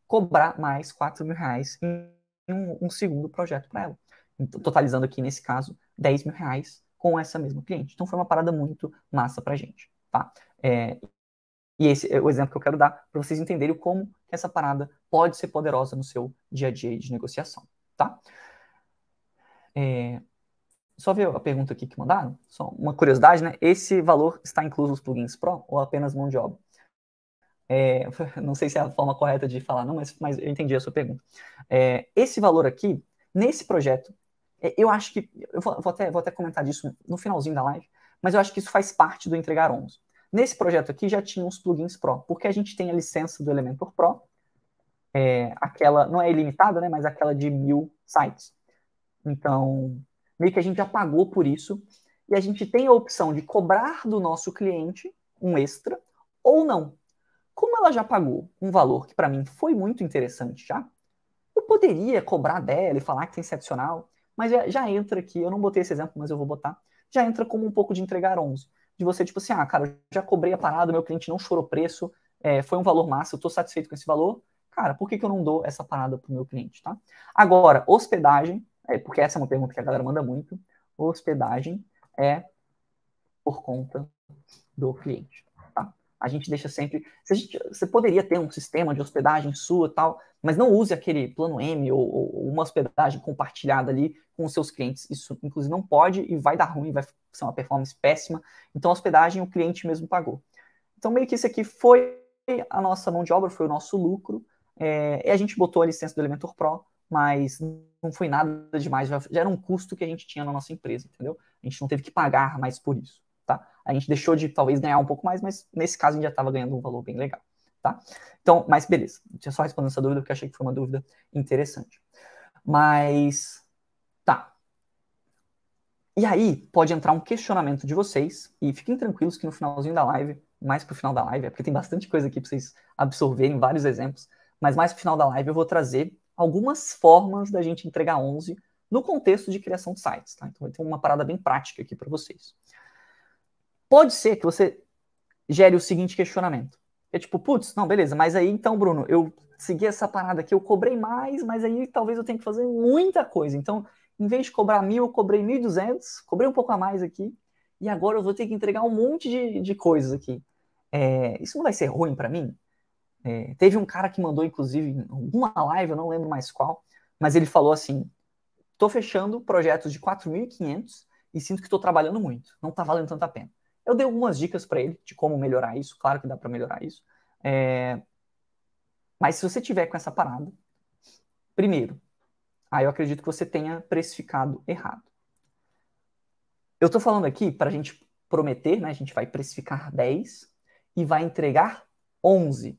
cobrar mais 4 mil reais em um, um segundo projeto para ela. Então, totalizando aqui, nesse caso, 10 mil reais com essa mesma cliente. Então foi uma parada muito massa para a gente. Tá? É, e esse é o exemplo que eu quero dar para vocês entenderem como essa parada pode ser poderosa no seu dia a dia de negociação. Tá? É, só ver a pergunta aqui que mandaram. Só uma curiosidade, né? Esse valor está incluso nos plugins Pro ou apenas mão de obra? É, não sei se é a forma correta de falar, não, mas, mas eu entendi a sua pergunta. É, esse valor aqui, nesse projeto, é, eu acho que. Eu vou, vou, até, vou até comentar disso no finalzinho da live, mas eu acho que isso faz parte do entregar 11. Nesse projeto aqui já tinha uns plugins Pro, porque a gente tem a licença do Elementor Pro, é, aquela, não é ilimitada, né, mas aquela de mil sites. Então, meio que a gente já pagou por isso, e a gente tem a opção de cobrar do nosso cliente um extra ou não. Como ela já pagou um valor que para mim foi muito interessante já, eu poderia cobrar dela e falar que tem esse adicional, mas já, entra aqui, eu não botei esse exemplo, mas eu vou botar, já entra como um pouco de entregar 11. De você, tipo assim, ah, cara, já cobrei a parada, meu cliente não chorou preço, é, foi um valor massa, eu estou satisfeito com esse valor, cara, por que, que eu não dou essa parada pro meu cliente, tá? Agora, hospedagem, é, porque essa é uma pergunta que a galera manda muito, hospedagem é por conta do cliente a gente deixa sempre. Gente, você poderia ter um sistema de hospedagem sua tal, mas não use aquele plano M ou, ou, uma hospedagem compartilhada ali com os seus clientes. Isso, inclusive, não pode e vai dar ruim, vai ser uma performance péssima. Então, a hospedagem o cliente mesmo pagou. Então, meio que isso aqui foi a nossa mão de obra, foi o nosso lucro. É, e a gente botou a licença do Elementor Pro, mas não foi nada demais, já era um custo que a gente tinha na nossa empresa, entendeu? A gente não teve que pagar mais por isso tá? A gente deixou de talvez ganhar um pouco mais, mas nesse caso a gente já estava ganhando um valor bem legal, tá? Então, mas beleza. Tinha só respondendo essa dúvida porque achei que foi uma dúvida interessante. Mas tá. E aí pode entrar um questionamento de vocês e fiquem tranquilos que no finalzinho da live, mais pro final da live, é porque tem bastante coisa aqui para vocês absorverem, vários exemplos, mas mais pro final da live eu vou trazer algumas formas da gente entregar 11 no contexto de criação de sites, tá? Então ter uma parada bem prática aqui para vocês. Pode ser que você gere o seguinte questionamento. É tipo, putz, não, beleza, mas aí então, Bruno, eu segui essa parada aqui, eu cobrei mais, mas aí talvez eu tenha que fazer muita coisa. Então, em vez de cobrar mil, eu cobrei 1.200, cobrei um pouco a mais aqui, e agora eu vou ter que entregar um monte de, de coisas aqui. É, isso não vai ser ruim para mim? É, teve um cara que mandou, inclusive, em alguma live, eu não lembro mais qual, mas ele falou assim: tô fechando projetos de 4.500 e sinto que estou trabalhando muito, não tá valendo tanto a pena. Eu dei algumas dicas para ele de como melhorar isso, claro que dá para melhorar isso. É... Mas se você tiver com essa parada, primeiro, aí eu acredito que você tenha precificado errado. Eu estou falando aqui para a gente prometer, né? A gente vai precificar 10 e vai entregar 11.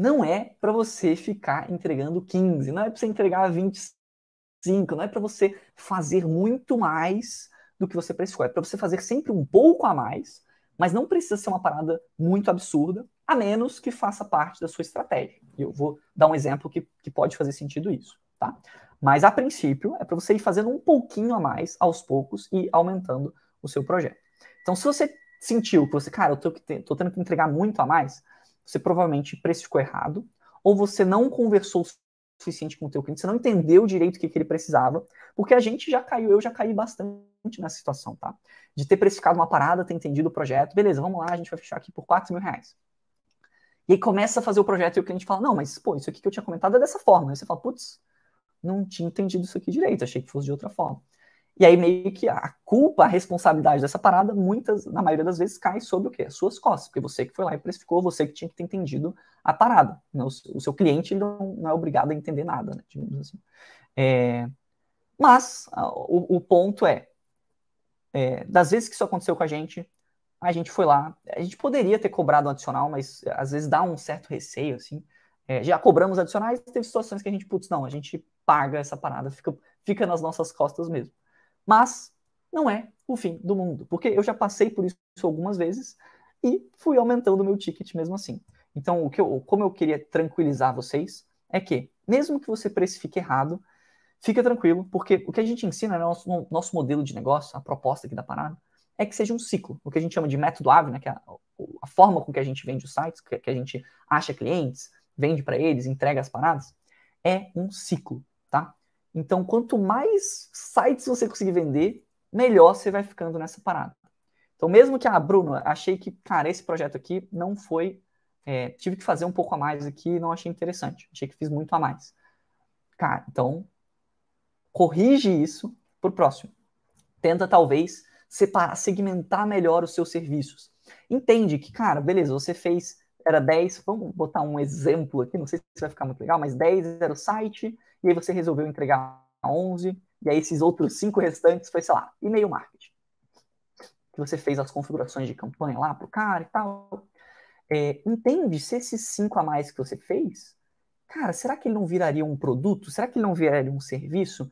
Não é para você ficar entregando 15, não é para você entregar 25, não é para você fazer muito mais do que você precificou. É para você fazer sempre um pouco a mais, mas não precisa ser uma parada muito absurda, a menos que faça parte da sua estratégia. E eu vou dar um exemplo que, que pode fazer sentido isso, tá? Mas a princípio é para você ir fazendo um pouquinho a mais aos poucos e aumentando o seu projeto. Então, se você sentiu que você, cara, eu tô, tô tendo que entregar muito a mais, você provavelmente precificou errado, ou você não conversou suficiente com o teu cliente, você não entendeu direito o que, que ele precisava, porque a gente já caiu, eu já caí bastante nessa situação, tá? De ter precificado uma parada, ter entendido o projeto, beleza, vamos lá, a gente vai fechar aqui por 4 mil reais. E aí começa a fazer o projeto e o cliente fala, não, mas pô, isso aqui que eu tinha comentado é dessa forma. Aí você fala, putz, não tinha entendido isso aqui direito, achei que fosse de outra forma. E aí meio que a culpa, a responsabilidade dessa parada, muitas, na maioria das vezes, cai sobre o quê? As suas costas, porque você que foi lá e precificou, você que tinha que ter entendido a parada. Né? O, o, seu cliente não, não, é obrigado a entender nada, né? digamos assim. É, mas o, o, ponto é, é, das vezes que isso aconteceu com a gente, a gente foi lá, a gente poderia ter cobrado um adicional, mas às vezes dá um certo receio, assim. É, já cobramos adicionais, teve situações que a gente, putz, não, a gente paga essa parada, fica, fica nas nossas costas mesmo. Mas não é o fim do mundo, porque eu já passei por isso algumas vezes e fui aumentando o meu ticket mesmo assim. Então, o que eu, como eu queria tranquilizar vocês é que, mesmo que você precifique errado, fica tranquilo, porque o que a gente ensina no nosso, nosso modelo de negócio, a proposta aqui da parada, é que seja um ciclo, o que a gente chama de método AVE, né, que é a, a forma com que a gente vende os sites, que, que a gente acha clientes, vende para eles, entrega as paradas, é um ciclo? Então, quanto mais sites você conseguir vender, melhor você vai ficando nessa parada. Então, mesmo que, ah, Bruno, achei que, cara, esse projeto aqui não foi. É, tive que fazer um pouco a mais aqui não achei interessante. Achei que fiz muito a mais. Cara, então, corrige isso pro próximo. Tenta, talvez, separar, segmentar melhor os seus serviços. Entende que, cara, beleza, você fez, era 10, vamos botar um exemplo aqui, não sei se vai ficar muito legal, mas 10 era o site, e aí você resolveu entregar 11, e aí esses outros cinco restantes foi, sei lá, e-mail marketing. que você fez as configurações de campanha lá pro cara e tal, é, entende se esses cinco a mais que você fez, cara, será que ele não viraria um produto? Será que ele não viraria um serviço?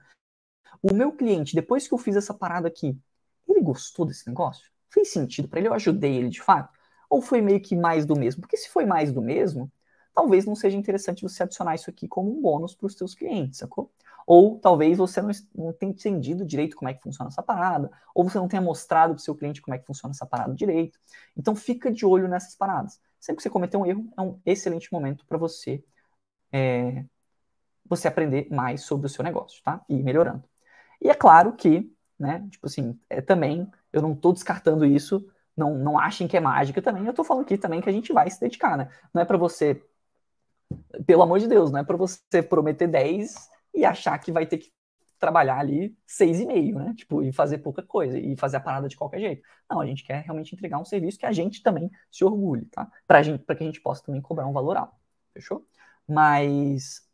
O meu cliente, depois que eu fiz essa parada aqui, ele gostou desse negócio? Fez sentido para ele? Eu ajudei ele de fato? Ou foi meio que mais do mesmo? Porque se foi mais do mesmo, talvez não seja interessante você adicionar isso aqui como um bônus para os seus clientes, sacou? Ou talvez você não, não tenha entendido direito como é que funciona essa parada, ou você não tenha mostrado para o seu cliente como é que funciona essa parada direito. Então fica de olho nessas paradas. Sempre que você cometer um erro, é um excelente momento para você é, você aprender mais sobre o seu negócio, tá? E ir melhorando. E é claro que, né, tipo assim, é, também, eu não estou descartando isso, não, não achem que é mágica também, eu estou falando aqui também que a gente vai se dedicar, né? Não é para você, pelo amor de Deus, não é para você prometer 10 e achar que vai ter que trabalhar ali seis e meio, né? Tipo, e fazer pouca coisa, e fazer a parada de qualquer jeito. Não, a gente quer realmente entregar um serviço que a gente também se orgulhe, tá? Pra, gente, pra que a gente possa também cobrar um valor alto, fechou? Mas.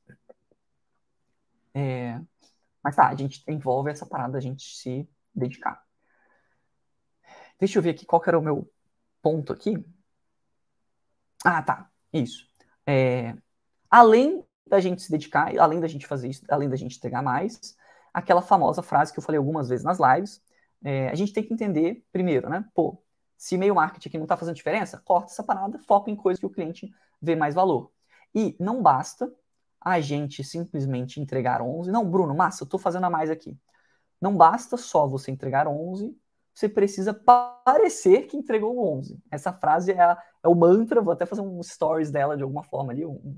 É, mas tá, a gente envolve essa parada a gente se dedicar. Deixa eu ver aqui qual que era o meu ponto aqui. Ah, tá. Isso. É, além da gente se dedicar, além da gente fazer isso, além da gente entregar mais, aquela famosa frase que eu falei algumas vezes nas lives, é, a gente tem que entender primeiro, né? Pô, se e-mail marketing aqui não está fazendo diferença, corta essa parada, foca em coisas que o cliente vê mais valor. E não basta a gente simplesmente entregar 11. Não, Bruno, massa, eu estou fazendo a mais aqui. Não basta só você entregar 11, você precisa parecer que entregou 11. Essa frase é, a, é o mantra, vou até fazer um stories dela de alguma forma ali, um,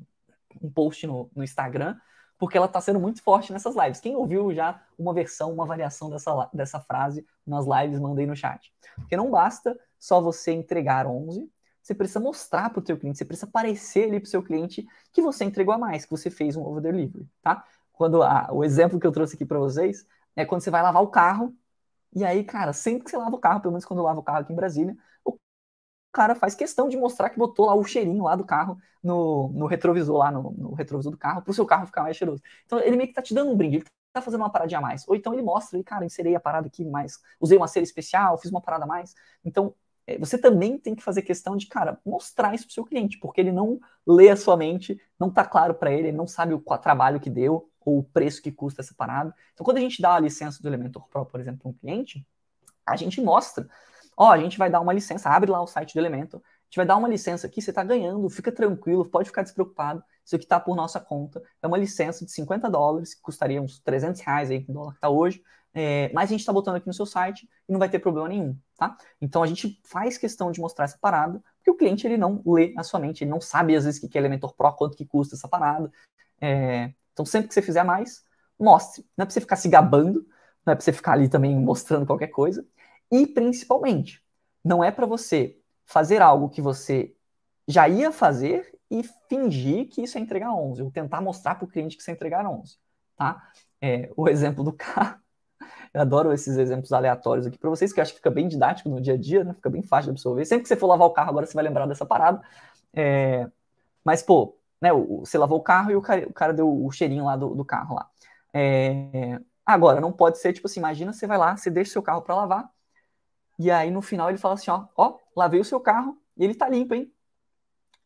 um post no, no Instagram, porque ela está sendo muito forte nessas lives. Quem ouviu já uma versão, uma variação dessa, dessa frase nas lives, mandei no chat. Porque não basta só você entregar 11, você precisa mostrar para o teu cliente, você precisa parecer ali para o seu cliente que você entregou a mais, que você fez um over delivery, tá? Quando a, o exemplo que eu trouxe aqui para vocês é quando você vai lavar o carro e aí, cara, sempre que você lava o carro, pelo menos quando eu lavo o carro aqui em Brasília, o cara faz questão de mostrar que botou lá o cheirinho lá do carro no, no retrovisor, lá no, no retrovisor do carro, para o seu carro ficar mais cheiroso. Então ele meio que tá te dando um brinde, ele tá fazendo uma paradinha a mais. Ou então ele mostra, cara, inserei a parada aqui mais, usei uma cera especial, fiz uma parada a mais. Então é, você também tem que fazer questão de, cara, mostrar isso pro seu cliente, porque ele não lê a sua mente, não tá claro para ele, ele não sabe o trabalho que deu, ou o preço que custa essa parada. Então, quando a gente dá a licença do Elementor Pro, por exemplo, para um cliente, a gente mostra, ó, a gente vai dar uma licença, abre lá o site do Elementor, a gente vai dar uma licença aqui, você está ganhando, fica tranquilo, pode ficar despreocupado, isso aqui está por nossa conta, é uma licença de 50 dólares, que custaria uns 300 reais aí, com o dólar que está hoje, é, mas a gente está botando aqui no seu site e não vai ter problema nenhum, tá? Então a gente faz questão de mostrar essa parada, porque o cliente ele não lê a sua mente, ele não sabe às vezes o que é Elementor Pro, quanto que custa essa parada, é, então, sempre que você fizer mais, mostre. Não é para você ficar se gabando, não é para você ficar ali também mostrando qualquer coisa. E, principalmente, não é para você fazer algo que você já ia fazer e fingir que isso é entregar 11, ou tentar mostrar para o cliente que isso é entregar 11. Tá? É, o exemplo do carro. Eu adoro esses exemplos aleatórios aqui para vocês, que eu acho que fica bem didático no dia a dia, né? Fica bem fácil de absorver. Sempre que você for lavar o carro, agora você vai lembrar dessa parada. É... Mas, pô, né, você lavou o carro e o cara, o cara deu o cheirinho lá do, do carro lá. É, agora, não pode ser, tipo assim, imagina você vai lá, você deixa o seu carro para lavar, e aí no final ele fala assim, ó, ó, lavei o seu carro e ele tá limpo, hein?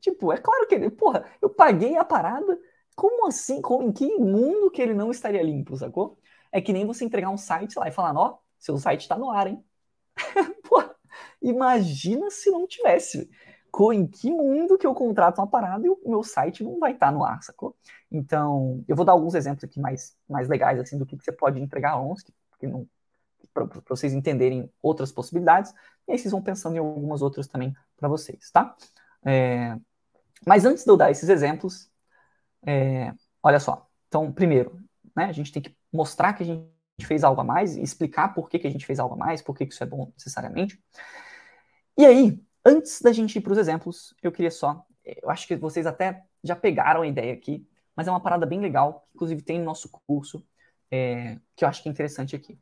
Tipo, é claro que ele, porra, eu paguei a parada, como assim? Como, em que mundo que ele não estaria limpo, sacou? É que nem você entregar um site lá e falar, ó, seu site tá no ar, hein? porra, imagina se não tivesse? Em que mundo que eu contrato uma parada e o meu site não vai estar no ar, sacou? Então, eu vou dar alguns exemplos aqui mais, mais legais, assim, do que, que você pode entregar a ONS, para vocês entenderem outras possibilidades, e aí vocês vão pensando em algumas outras também para vocês, tá? É, mas antes de eu dar esses exemplos, é, olha só. Então, primeiro, né, a gente tem que mostrar que a gente fez algo a mais explicar por que, que a gente fez algo a mais, por que, que isso é bom necessariamente. E aí, Antes da gente ir para os exemplos, eu queria só. Eu acho que vocês até já pegaram a ideia aqui, mas é uma parada bem legal, que inclusive tem no nosso curso, é, que eu acho que é interessante aqui.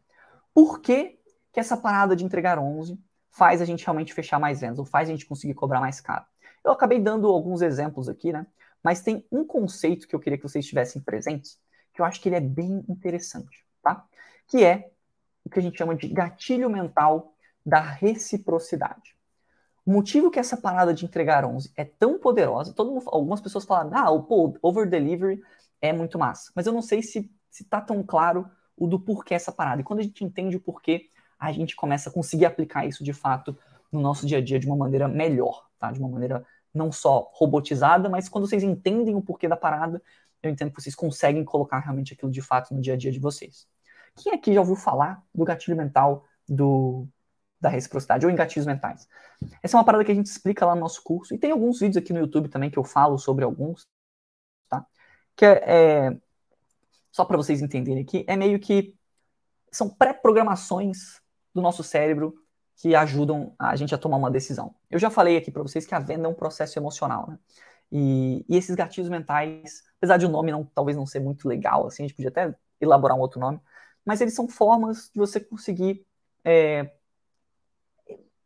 Por que, que essa parada de entregar 11 faz a gente realmente fechar mais vendas, ou faz a gente conseguir cobrar mais caro? Eu acabei dando alguns exemplos aqui, né? Mas tem um conceito que eu queria que vocês estivessem presentes, que eu acho que ele é bem interessante, tá? Que é o que a gente chama de gatilho mental da reciprocidade. O motivo que essa parada de entregar 11 é tão poderosa, todo mundo, algumas pessoas falam, ah, o over delivery é muito massa, mas eu não sei se se tá tão claro o do porquê essa parada. E quando a gente entende o porquê, a gente começa a conseguir aplicar isso de fato no nosso dia a dia de uma maneira melhor, tá? De uma maneira não só robotizada, mas quando vocês entendem o porquê da parada, eu entendo que vocês conseguem colocar realmente aquilo de fato no dia a dia de vocês. Quem aqui já ouviu falar do gatilho mental do, da reciprocidade ou em gatilhos mentais? Essa é uma parada que a gente explica lá no nosso curso e tem alguns vídeos aqui no YouTube também que eu falo sobre alguns, tá? Que é, é só para vocês entenderem aqui, é meio que são pré-programações do nosso cérebro que ajudam a gente a tomar uma decisão. Eu já falei aqui para vocês que a venda é um processo emocional, né? E, e, esses gatilhos mentais, apesar de o nome não, talvez não ser muito legal, assim, a gente podia até elaborar um outro nome, mas eles são formas de você conseguir é,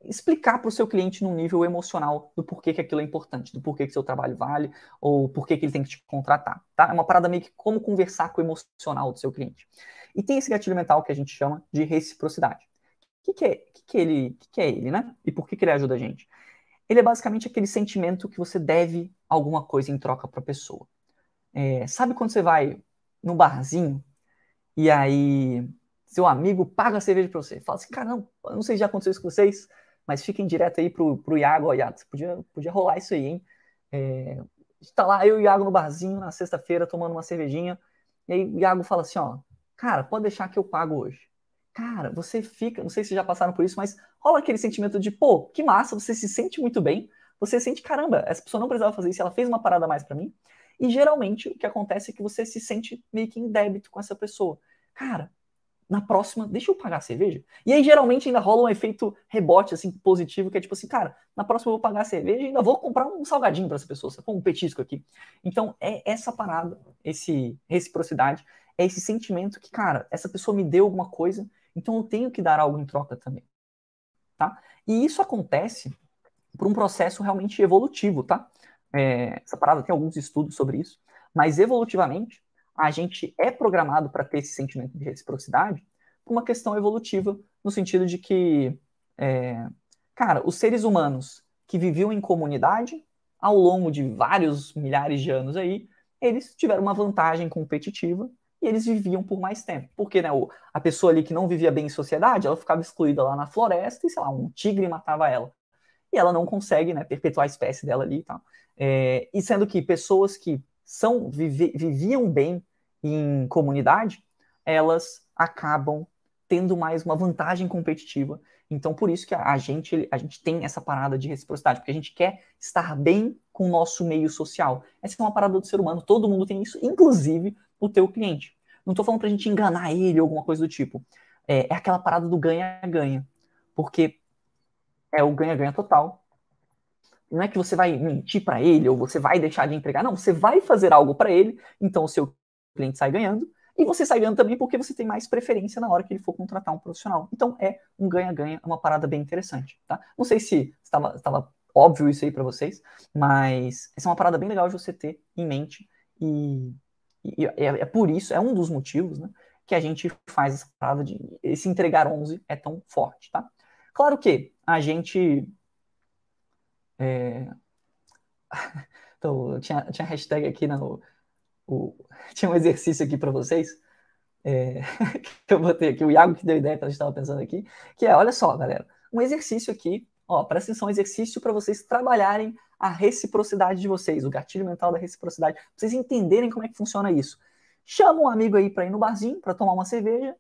explicar para o seu cliente num nível emocional do porquê que aquilo é importante, do porquê que seu trabalho vale, ou porquê que ele tem que te contratar, tá? É uma parada meio que como conversar com o emocional do seu cliente. E tem esse gatilho mental que a gente chama de reciprocidade. O que, que, é, que, que, ele, que, que é ele, né? E por que, que ele ajuda a gente? Ele é basicamente aquele sentimento que você deve alguma coisa em troca para a pessoa. É, sabe quando você vai no barzinho e aí seu amigo paga a cerveja para você? Fala assim, caramba, não sei se já aconteceu isso com vocês, mas fiquem direto aí pro, pro Iago, ó, Iago, podia, podia rolar isso aí, hein? É, tá lá eu e o Iago no barzinho na sexta-feira tomando uma cervejinha, e aí o Iago fala assim, ó, cara, pode deixar que eu pago hoje. Cara, você fica, não sei se já passaram por isso, mas rola aquele sentimento de, pô, que massa, você se sente muito bem, você sente, caramba, essa pessoa não precisava fazer isso, ela fez uma parada a mais para mim. E geralmente o que acontece é que você se sente meio que em débito com essa pessoa. Cara, na próxima, deixa eu pagar a cerveja. E aí, geralmente, ainda rola um efeito rebote, assim, positivo, que é tipo assim, cara, na próxima eu vou pagar a cerveja e ainda vou comprar um salgadinho para essa pessoa, um petisco aqui. Então, é essa parada, esse reciprocidade, é esse sentimento que, cara, essa pessoa me deu alguma coisa, então eu tenho que dar algo em troca também. Tá? E isso acontece por um processo realmente evolutivo, tá? É, essa parada tem alguns estudos sobre isso, mas evolutivamente, a gente é programado para ter esse sentimento de reciprocidade por uma questão evolutiva, no sentido de que, é, cara, os seres humanos que viviam em comunidade, ao longo de vários milhares de anos aí, eles tiveram uma vantagem competitiva e eles viviam por mais tempo. Porque né, a pessoa ali que não vivia bem em sociedade, ela ficava excluída lá na floresta e, sei lá, um tigre matava ela. E ela não consegue né, perpetuar a espécie dela ali e tal. É, e sendo que pessoas que são vive, viviam bem em comunidade, elas acabam tendo mais uma vantagem competitiva. Então, por isso que a, gente, a gente tem essa parada de reciprocidade, porque a gente quer estar bem com o nosso meio social. Essa é uma parada do ser humano, todo mundo tem isso, inclusive o teu cliente. Não estou falando para a gente enganar ele ou alguma coisa do tipo. É, é aquela parada do ganha-ganha. Porque é o ganha-ganha total não é que você vai mentir para ele ou você vai deixar de entregar, não, você vai fazer algo para ele, então o seu cliente sai ganhando e você sai ganhando também porque você tem mais preferência na hora que ele for contratar um profissional. Então é um ganha-ganha, é uma parada bem interessante, tá? Não sei se estava, estava óbvio isso aí para vocês, mas essa é uma parada bem legal de você ter em mente e, e é, é, por isso, é um dos motivos, né, que a gente faz essa parada de esse entregar 11 é tão forte, tá? Claro que a gente é... Então, tinha, tinha hashtag aqui no. O, tinha um exercício aqui para vocês. É, que eu botei aqui, o Iago que deu ideia que a gente estava pensando aqui, que é, olha só, galera, um exercício aqui, ó, presta atenção, um exercício para vocês trabalharem a reciprocidade de vocês, o gatilho mental da reciprocidade, pra vocês entenderem como é que funciona isso. Chama um amigo aí para ir no barzinho, para tomar uma cerveja,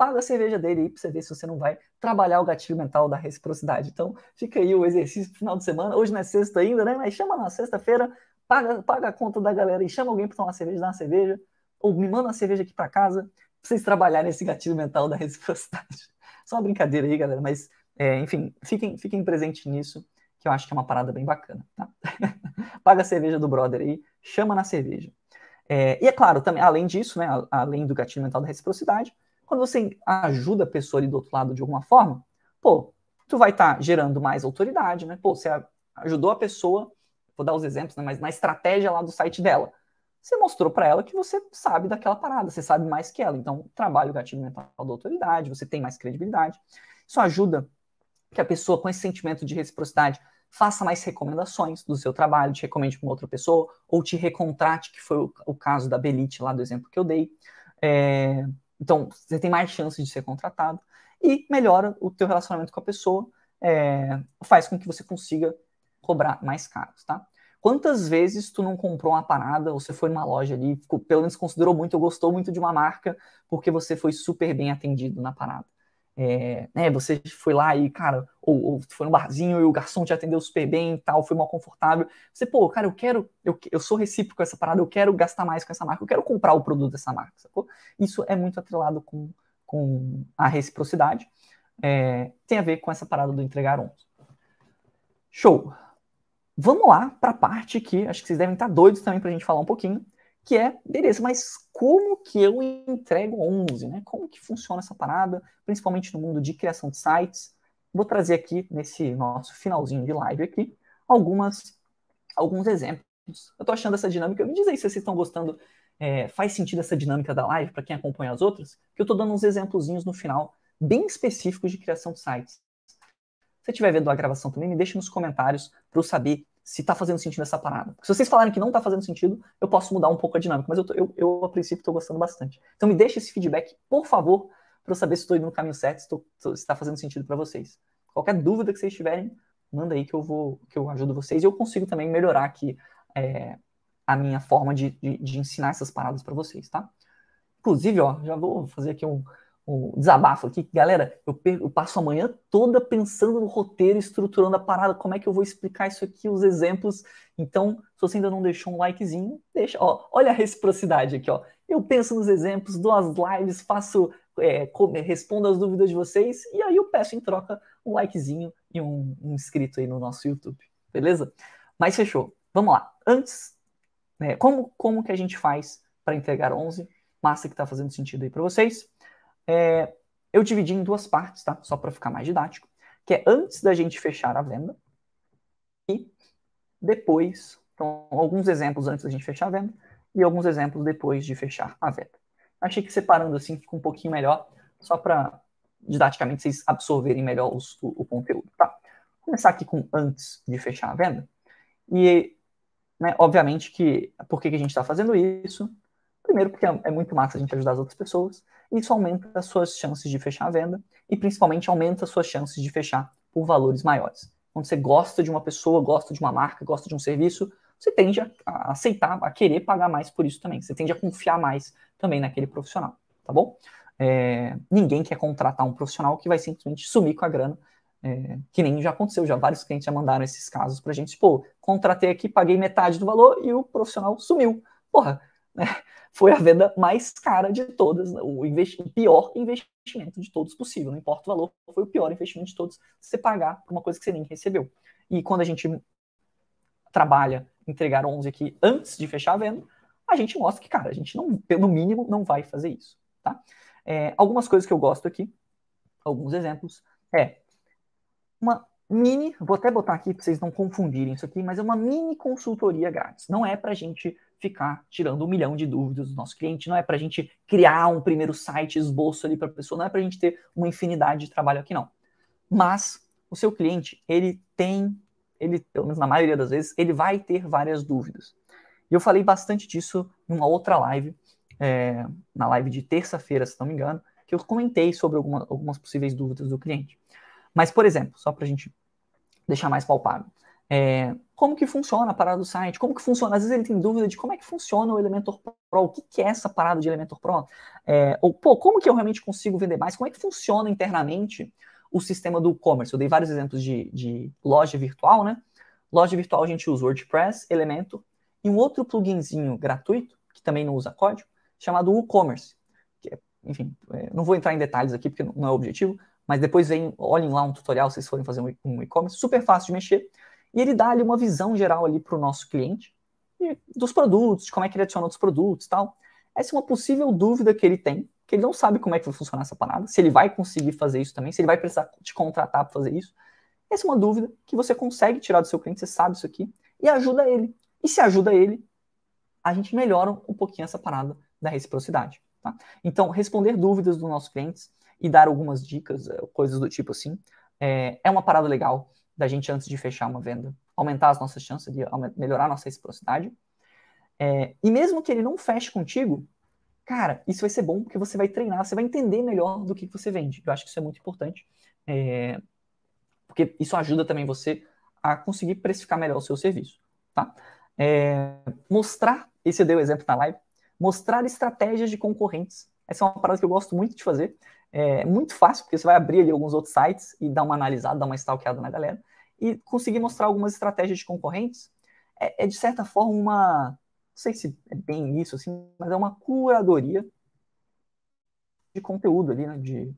paga a cerveja dele aí para você ver se você não vai trabalhar o gatilho mental da reciprocidade. Então, fica aí o exercício final de semana. Hoje não é sexta ainda, né? Mas chama na sexta-feira, paga, paga a conta da galera e chama alguém para tomar uma cerveja, dá uma cerveja, ou me manda uma cerveja aqui para casa, pra vocês trabalharem esse gatilho mental da reciprocidade. Só uma brincadeira aí, galera, mas, é, enfim, fiquem, fiquem presentes nisso, que eu acho que é uma parada bem bacana, tá? paga a cerveja do brother aí, chama na cerveja. É, e é claro, também, além disso, né, além do gatilho mental da reciprocidade, quando você ajuda a pessoa ali do outro lado de alguma forma, pô, tu vai estar tá gerando mais autoridade, né? Pô, você ajudou a pessoa, vou dar os exemplos, né? Mas na estratégia lá do site dela. Você mostrou para ela que você sabe daquela parada, você sabe mais que ela. Então, trabalha o gatilho mental da autoridade, você tem mais credibilidade. Isso ajuda que a pessoa com esse sentimento de reciprocidade faça mais recomendações do seu trabalho, te recomende para outra pessoa, ou te recontrate, que foi o, o caso da Belite lá do exemplo que eu dei. É, então, você tem mais chances de ser contratado e melhora o teu relacionamento com a pessoa, é, faz com que você consiga cobrar mais caros, tá? Quantas vezes tu não comprou uma parada, ou você foi numa loja ali, ficou, pelo menos considerou muito, ou gostou muito de uma marca, porque você foi super bem atendido na parada? É, né, você foi lá e, cara, ou, ou, foi no barzinho e o garçom te atendeu super bem e tal, foi mal confortável. Você, pô, cara, eu quero, eu, eu sou recíproco com essa parada, eu quero gastar mais com essa marca, eu quero comprar o produto dessa marca, sacou? Isso é muito atrelado com, com a reciprocidade. É, tem a ver com essa parada do entregar 11. Show! Vamos lá para a parte que acho que vocês devem estar doidos também para a gente falar um pouquinho, que é, beleza, mas como que eu entrego 11, né? Como que funciona essa parada, principalmente no mundo de criação de sites? Vou trazer aqui, nesse nosso finalzinho de live aqui, algumas, alguns exemplos. Eu estou achando essa dinâmica, me diz aí se vocês estão gostando, é, faz sentido essa dinâmica da live para quem acompanha as outras, que eu estou dando uns exemplozinhos no final, bem específicos de criação de sites. Se você estiver vendo a gravação também, me deixe nos comentários para eu saber se tá fazendo sentido essa parada. Se vocês falarem que não tá fazendo sentido, eu posso mudar um pouco a dinâmica, mas eu, tô, eu, eu a princípio estou gostando bastante. Então me deixe esse feedback, por favor, para eu saber se estou indo no caminho certo, se está fazendo sentido para vocês. Qualquer dúvida que vocês tiverem, manda aí que eu vou, que eu ajudo vocês e eu consigo também melhorar aqui é, a minha forma de, de, de ensinar essas paradas para vocês, tá? Inclusive, ó, já vou fazer aqui um, um desabafo aqui. Galera, eu, eu, passo a manhã toda pensando no roteiro, estruturando a parada, como é que eu vou explicar isso aqui, os exemplos. Então, se você ainda não deixou um likezinho, deixa. Ó, olha a reciprocidade aqui, ó. Eu penso nos exemplos, dou as lives, faço, é, respondo as dúvidas de vocês, e aí eu peço em troca um likezinho e um, um inscrito aí no nosso YouTube. Beleza? Mas fechou. Vamos lá. Antes, né, como, como que a gente faz para entregar 11? Massa que está fazendo sentido aí para vocês. É, eu dividi em duas partes, tá? Só para ficar mais didático, que é antes da gente fechar a venda e depois, então, alguns exemplos antes da gente fechar a venda e alguns exemplos depois de fechar a venda. Achei que separando assim fica um pouquinho melhor, só para didaticamente vocês absorverem melhor os, o, o, conteúdo, tá? Vou começar aqui com antes de fechar a venda. E, né, obviamente que, por que, que a gente está fazendo isso? Primeiro, porque é, é muito massa a gente ajudar as outras pessoas. Isso aumenta as suas chances de fechar a venda e, principalmente, aumenta as suas chances de fechar por valores maiores. Quando você gosta de uma pessoa, gosta de uma marca, gosta de um serviço, você tende a, aceitar, a querer pagar mais por isso também. Você tende a confiar mais também naquele profissional, tá bom? É, ninguém quer contratar um profissional que vai simplesmente sumir com a grana, é, que nem já aconteceu, já vários clientes já mandaram esses casos pra gente. Pô, contratei aqui, paguei metade do valor e o profissional sumiu. Porra? foi a venda mais cara de todas, né? o, investi pior investimento de todos possível, não importa o valor, foi o pior investimento de todos você pagar por uma coisa que você nem recebeu. E quando a gente trabalha entregar 11 aqui antes de fechar a venda, a gente mostra que, cara, a gente não, no mínimo, não vai fazer isso, tá? É, algumas coisas que eu gosto aqui, alguns exemplos, é uma mini, vou até botar aqui para vocês não confundirem isso aqui, mas é uma mini consultoria grátis. Não é para a gente ficar tirando um milhão de dúvidas do nosso cliente, não é para a gente criar um primeiro site, esboço ali para a pessoa, não é para a gente ter uma infinidade de trabalho aqui, não. Mas o seu cliente, ele tem, ele, pelo menos na maioria das vezes, ele vai ter várias dúvidas. E eu falei bastante disso em uma outra live, é, na live de terça-feira, se não me engano, que eu comentei sobre alguma, algumas possíveis dúvidas do cliente. Mas, por exemplo, só para a gente deixar mais palpável, é, como que funciona a parada do site, como que funciona, às vezes ele tem dúvida de como é que funciona o Elementor Pro, o que, que é essa parada de Elementor Pro, é, ou, pô, como que eu realmente consigo vender mais, como é que funciona internamente o sistema do e-commerce, eu dei vários exemplos de, de loja virtual, né, loja virtual a gente usa WordPress, Elementor, e um outro pluginzinho gratuito, que também não usa código, chamado WooCommerce, que é, enfim, é, não vou entrar em detalhes aqui porque não é o objetivo, mas depois vem, olhem lá um tutorial vocês forem fazer um e-commerce, super fácil de mexer, e ele dá ali uma visão geral ali para o nosso cliente dos produtos, de como é que ele adiciona outros produtos tal. Essa é uma possível dúvida que ele tem, que ele não sabe como é que vai funcionar essa parada, se ele vai conseguir fazer isso também, se ele vai precisar te contratar para fazer isso. Essa é uma dúvida que você consegue tirar do seu cliente, você sabe isso aqui, e ajuda ele. E se ajuda ele, a gente melhora um pouquinho essa parada da reciprocidade. Tá? Então, responder dúvidas dos nossos clientes e dar algumas dicas, eh, coisas do tipo assim, é, é uma parada legal da gente antes de fechar uma venda, aumentar as nossas chances de melhorar a nossa reciprocidade. É, e mesmo que ele não feche contigo, cara, isso vai ser bom porque você vai treinar, você vai entender melhor do que você vende. Eu acho que isso é muito importante, é, porque isso ajuda também você a conseguir precificar melhor o seu serviço, tá? É, mostrar, esse eu dei o exemplo na live, mostrar estratégias de concorrentes. Essa é uma parada que eu gosto muito de fazer. É muito fácil, porque você vai abrir ali alguns outros sites e dar uma analisada, dar uma stalkeada na galera, e conseguir mostrar algumas estratégias de concorrentes. É, é de certa forma uma, não sei se é bem isso, assim, mas é uma curadoria de conteúdo ali, né, de,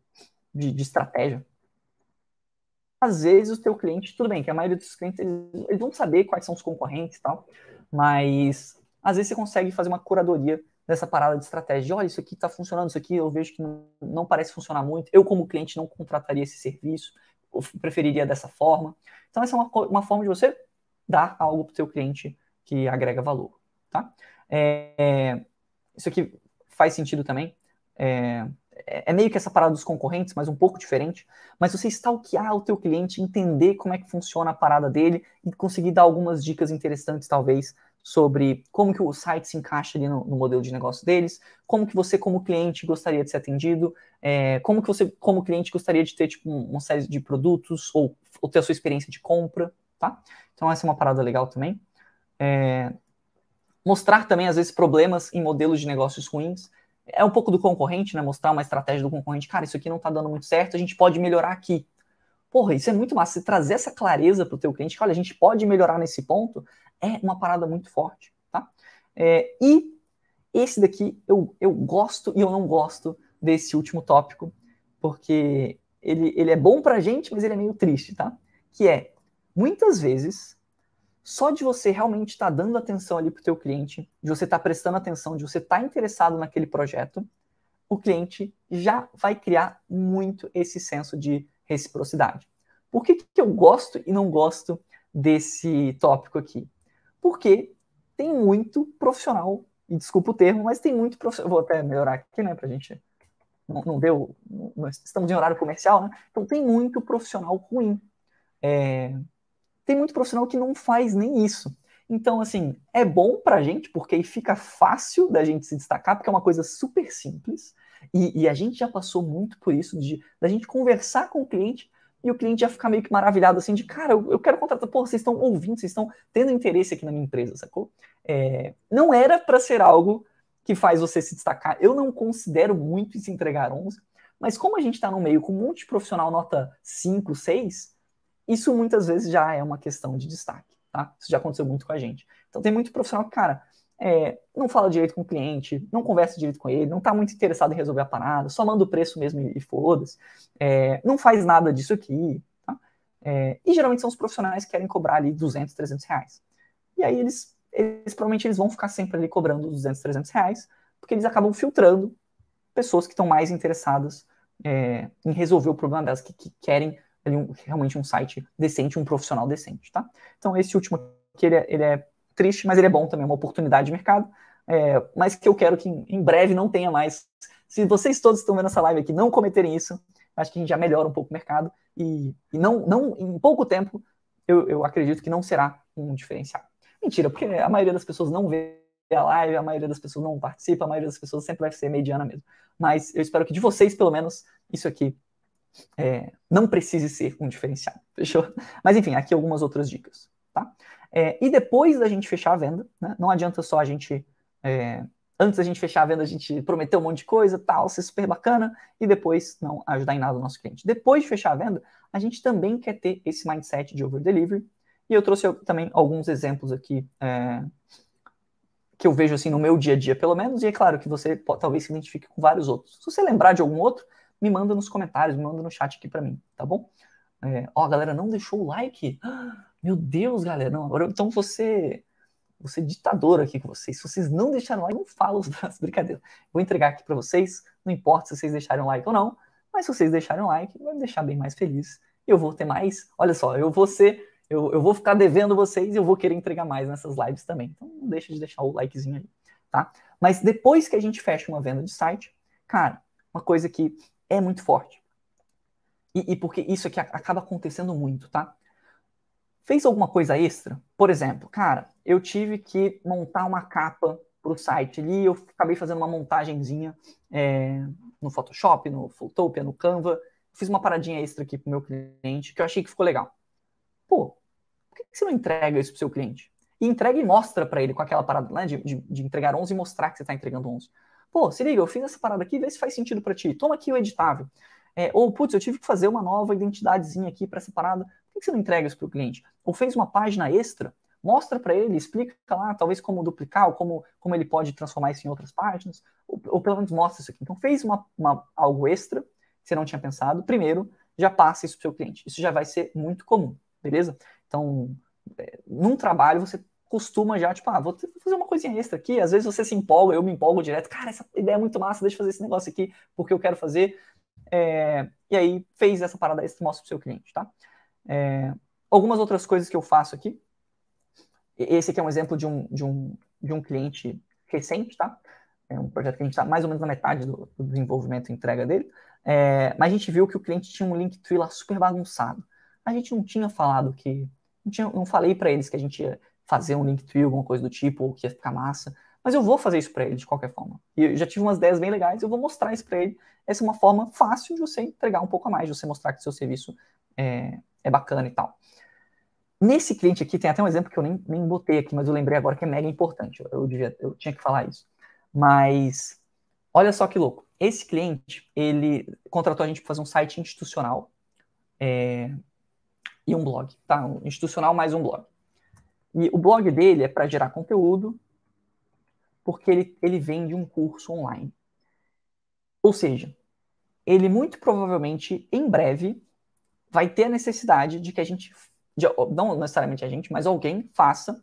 de, de estratégia. Às vezes o teu cliente, tudo bem, que a maioria dos clientes, eles, eles vão saber quais são os concorrentes e tal, mas às vezes você consegue fazer uma curadoria dessa parada de estratégia. Olha, isso aqui está funcionando, isso aqui eu vejo que não, parece funcionar muito. Eu, como cliente, não contrataria esse serviço, preferiria dessa forma. Então, essa é uma, uma forma de você dar algo para o seu cliente que agrega valor. Tá? É, isso aqui faz sentido também. É, é, meio que essa parada dos concorrentes, mas um pouco diferente. Mas você stalkear o teu cliente, entender como é que funciona a parada dele e conseguir dar algumas dicas interessantes, talvez, sobre como que o site se encaixa ali no, no, modelo de negócio deles, como que você, como cliente, gostaria de ser atendido, é, como que você, como cliente, gostaria de ter tipo, uma série de produtos ou, ou, ter a sua experiência de compra, tá? Então essa é uma parada legal também. É, mostrar também, às vezes, problemas em modelos de negócios ruins. É um pouco do concorrente, né? Mostrar uma estratégia do concorrente. Cara, isso aqui não está dando muito certo, a gente pode melhorar aqui. Porra, isso é muito massa. Você trazer essa clareza para o teu cliente, que olha, a gente pode melhorar nesse ponto, é uma parada muito forte, tá? É, e esse daqui eu, eu gosto e eu não gosto desse último tópico, porque ele, ele é bom pra gente, mas ele é meio triste, tá? Que é, muitas vezes, só de você realmente estar tá dando atenção ali pro teu cliente, de você estar tá prestando atenção, de você estar tá interessado naquele projeto, o cliente já vai criar muito esse senso de reciprocidade. Por que, que eu gosto e não gosto desse tópico aqui? Porque tem muito profissional, e desculpa o termo, mas tem muito profissional. Vou até melhorar aqui, né, pra gente. Não, não deu. Não, estamos em horário comercial, né? Então tem muito profissional ruim. É, tem muito profissional que não faz nem isso. Então, assim, é bom pra gente, porque aí fica fácil da gente se destacar, porque é uma coisa super simples. E, e a gente já passou muito por isso, de da gente conversar com o cliente e o cliente já fica meio que maravilhado assim de cara, eu, eu quero contratar, pô, vocês estão ouvindo, vocês estão tendo interesse aqui na minha empresa, sacou? É, não era para ser algo que faz você se destacar. Eu não considero muito se entregar 11, mas como a gente está no meio com um monte de profissional nota 5, 6, isso muitas vezes já é uma questão de destaque, tá? Isso já aconteceu muito com a gente. Então tem muito profissional que, cara, é, não fala direito com o cliente, não conversa direito com ele, não está muito interessado em resolver a parada, só manda o preço mesmo e, e foda-se, é, não faz nada disso aqui, tá? é, e geralmente são os profissionais que querem cobrar ali 200, 300 reais. E aí eles, eles provavelmente eles vão ficar sempre ali cobrando 200, 300 reais, porque eles acabam filtrando pessoas que estão mais interessadas é, em resolver o problema delas, que, que querem ali um, realmente um site decente, um profissional decente, tá? Então esse último aqui, ele é, ele é triste, mas ele é bom também, uma oportunidade de mercado, é, mas que eu quero que em breve não tenha mais. Se vocês todos estão vendo essa live aqui não cometerem isso, acho que a gente já melhora um pouco o mercado e, e não, não, em pouco tempo, eu, eu acredito que não será um diferencial. Mentira, porque a maioria das pessoas não vê a live, a maioria das pessoas não participa, a maioria das pessoas sempre vai ser mediana mesmo. Mas eu espero que de vocês, pelo menos, isso aqui é, não precise ser um diferencial. Fechou? Mas enfim, aqui algumas outras dicas. Tá? É, e depois da gente fechar a venda, né, não adianta só a gente. É, antes da gente fechar a venda, a gente prometeu um monte de coisa, tal, ser super bacana, e depois não ajudar em nada o nosso cliente. Depois de fechar a venda, a gente também quer ter esse mindset de over delivery. E eu trouxe também alguns exemplos aqui é, que eu vejo assim no meu dia a dia, pelo menos, e é claro que você pode, talvez se identifique com vários outros. Se você lembrar de algum outro, me manda nos comentários, me manda no chat aqui para mim, tá bom? É, ó, a galera não deixou o like. Meu Deus, galera, não. Agora, então você, você é ditador aqui com vocês. Se vocês não deixaram like, não falo as brincadeiras. Vou entregar aqui para vocês. Não importa se vocês deixaram like ou não, mas se vocês deixarem like, vai me deixar bem mais feliz. Eu vou ter mais. Olha só, eu vou ser, eu, eu vou ficar devendo vocês e eu vou querer entregar mais nessas lives também. Então não deixa de deixar o likezinho aí, tá? Mas depois que a gente fecha uma venda de site, cara, uma coisa que é muito forte e, e porque isso aqui acaba acontecendo muito, tá? Fez alguma coisa extra? Por exemplo, cara, eu tive que montar uma capa para o site ali, eu acabei fazendo uma montagenzinha é, no Photoshop, no Photopia, no Canva, fiz uma paradinha extra aqui para o meu cliente que eu achei que ficou legal. Pô, por que você não entrega isso para o seu cliente? E entrega e mostra para ele com aquela parada né, de, de, de, entregar 11 e mostrar que você está entregando 11. Pô, se liga, eu fiz essa parada aqui, vê se faz sentido para ti. Toma aqui o editável. É, ou, putz, eu tive que fazer uma nova identidadezinha aqui para essa parada. Por que você não entrega isso para o cliente? Ou fez uma página extra, mostra para ele, explica lá, talvez como duplicar, ou como, como ele pode transformar isso em outras páginas, ou, ou pelo menos mostra isso aqui. Então, fez uma, uma, algo extra que você não tinha pensado, primeiro, já passa isso para o seu cliente. Isso já vai ser muito comum, beleza? Então, é, num trabalho, você costuma já, tipo, ah, vou fazer uma coisinha extra aqui. Às vezes você se empolga, eu me empolgo direto. Cara, essa ideia é muito massa, deixa eu fazer esse negócio aqui porque eu quero fazer. É, e aí fez essa parada extra, mostra pro seu cliente, tá? É, algumas outras coisas que eu faço aqui. Esse aqui é um exemplo de um, de um, de um cliente recente, tá? É um projeto que a gente está mais ou menos na metade do, do desenvolvimento e entrega dele. É, mas a gente viu que o cliente tinha um Linktree lá super bagunçado. A gente não tinha falado que. Não, tinha, não falei para eles que a gente ia fazer um Linktree, alguma coisa do tipo, ou que ia ficar massa. Mas eu vou fazer isso para ele de qualquer forma. E eu já tive umas ideias bem legais, eu vou mostrar isso para ele. Essa é uma forma fácil de você entregar um pouco a mais, de você mostrar que seu serviço é, é bacana e tal. Nesse cliente aqui, tem até um exemplo que eu nem, nem botei aqui, mas eu lembrei agora que é mega importante. Eu, eu, devia, eu tinha que falar isso. Mas, olha só que louco. Esse cliente, ele contratou a gente para fazer um site institucional é, e um blog, tá? Um institucional mais um blog. E o blog dele é para gerar conteúdo, porque ele, ele vende um curso online. Ou seja, ele muito provavelmente, em breve, vai ter a necessidade de que a gente, de, não necessariamente a gente, mas alguém faça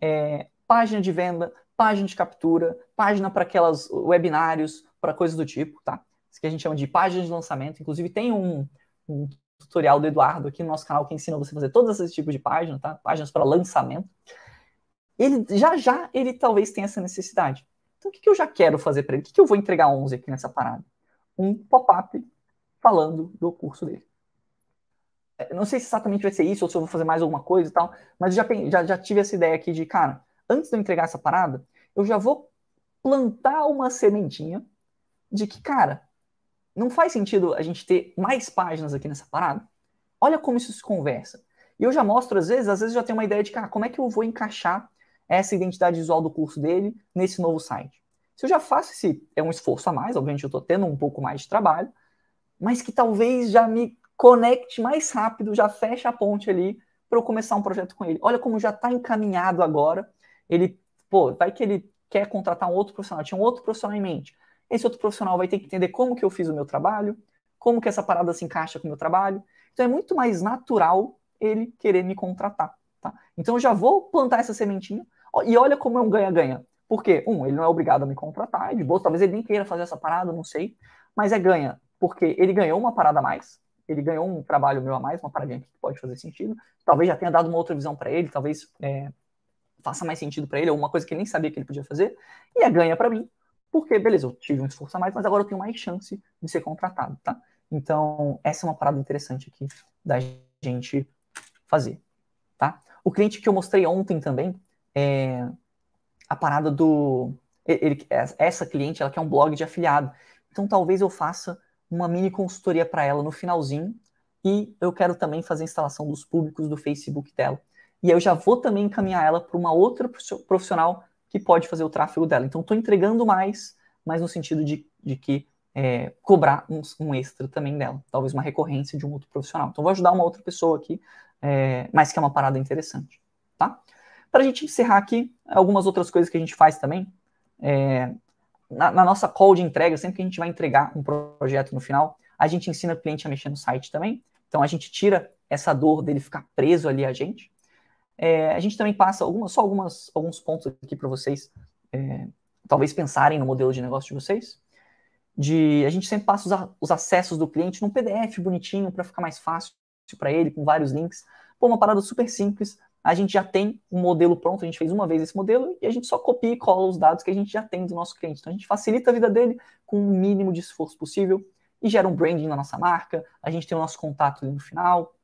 é, página de venda, página de captura, página para aquelas webinários, para coisas do tipo, tá? Isso que a gente chama de página de lançamento. Inclusive, tem um, um tutorial do Eduardo aqui no nosso canal que ensina você a fazer todos esses tipos de páginas, tá? Páginas para lançamento. Ele já já ele talvez tenha essa necessidade. Então o que, que eu já quero fazer para ele? O que, que eu vou entregar 11 aqui nessa parada? Um pop-up falando do curso dele. É, não sei se exatamente vai ser isso ou se eu vou fazer mais alguma coisa e tal, mas já, já, já tive essa ideia aqui de, cara, antes de eu entregar essa parada, eu já vou plantar uma sementinha de que, cara, não faz sentido a gente ter mais páginas aqui nessa parada? Olha como isso se conversa. E eu já mostro, às vezes, às vezes já tenho uma ideia de, cara, como é que eu vou encaixar essa identidade visual do curso dele nesse novo site. Se eu já faço esse, é um esforço a mais, obviamente eu estou tendo um pouco mais de trabalho, mas que talvez já me conecte mais rápido, já feche a ponte ali para eu começar um projeto com ele. Olha como já está encaminhado agora. Ele, pô, vai que ele quer contratar um outro profissional, tinha um outro profissional em mente. Esse outro profissional vai ter que entender como que eu fiz o meu trabalho, como que essa parada se encaixa com o meu trabalho. Então é muito mais natural ele querer me contratar. Tá? Então eu já vou plantar essa sementinha. E olha como é um ganha-ganha. Porque, um, ele não é obrigado a me contratar, de boa, talvez ele nem queira fazer essa parada, não sei. Mas é ganha, porque ele ganhou uma parada a mais, ele ganhou um trabalho meu a mais, uma paradinha que pode fazer sentido. Talvez já tenha dado uma outra visão para ele, talvez é, faça mais sentido para ele, ou uma coisa que ele nem sabia que ele podia fazer. E é ganha para mim, porque, beleza, eu tive um esforço a mais, mas agora eu tenho mais chance de ser contratado, tá? Então, essa é uma parada interessante aqui da gente fazer, tá? O cliente que eu mostrei ontem também, é a parada do... Ele, essa cliente, ela quer um blog de afiliado. Então, talvez eu faça uma mini consultoria para ela no finalzinho e eu quero também fazer a instalação dos públicos do Facebook dela. E aí eu já vou também encaminhar ela para uma outra profissional que pode fazer o tráfego dela. Então, estou entregando mais, mas no sentido de, de que é, cobrar um, um, extra também dela, talvez uma recorrência de um outro profissional. Então, vou ajudar uma outra pessoa aqui, é, mas que é uma parada interessante, tá? Para a gente encerrar aqui, algumas outras coisas que a gente faz também. É, na, na, nossa call de entrega, sempre que a gente vai entregar um projeto no final, a gente ensina o cliente a mexer no site também. Então, a gente tira essa dor dele ficar preso ali a gente. É, a gente também passa algumas, só algumas, alguns pontos aqui para vocês, é, talvez pensarem no modelo de negócio de vocês. De, a gente sempre passa os, os acessos do cliente num PDF bonitinho para ficar mais fácil para ele, com vários links. Pô, uma parada super simples. A gente já tem um modelo pronto, a gente fez uma vez esse modelo e a gente só copia e cola os dados que a gente já tem do nosso cliente. Então a gente facilita a vida dele com o mínimo de esforço possível e gera um branding na nossa marca, a gente tem o nosso contato ali no final.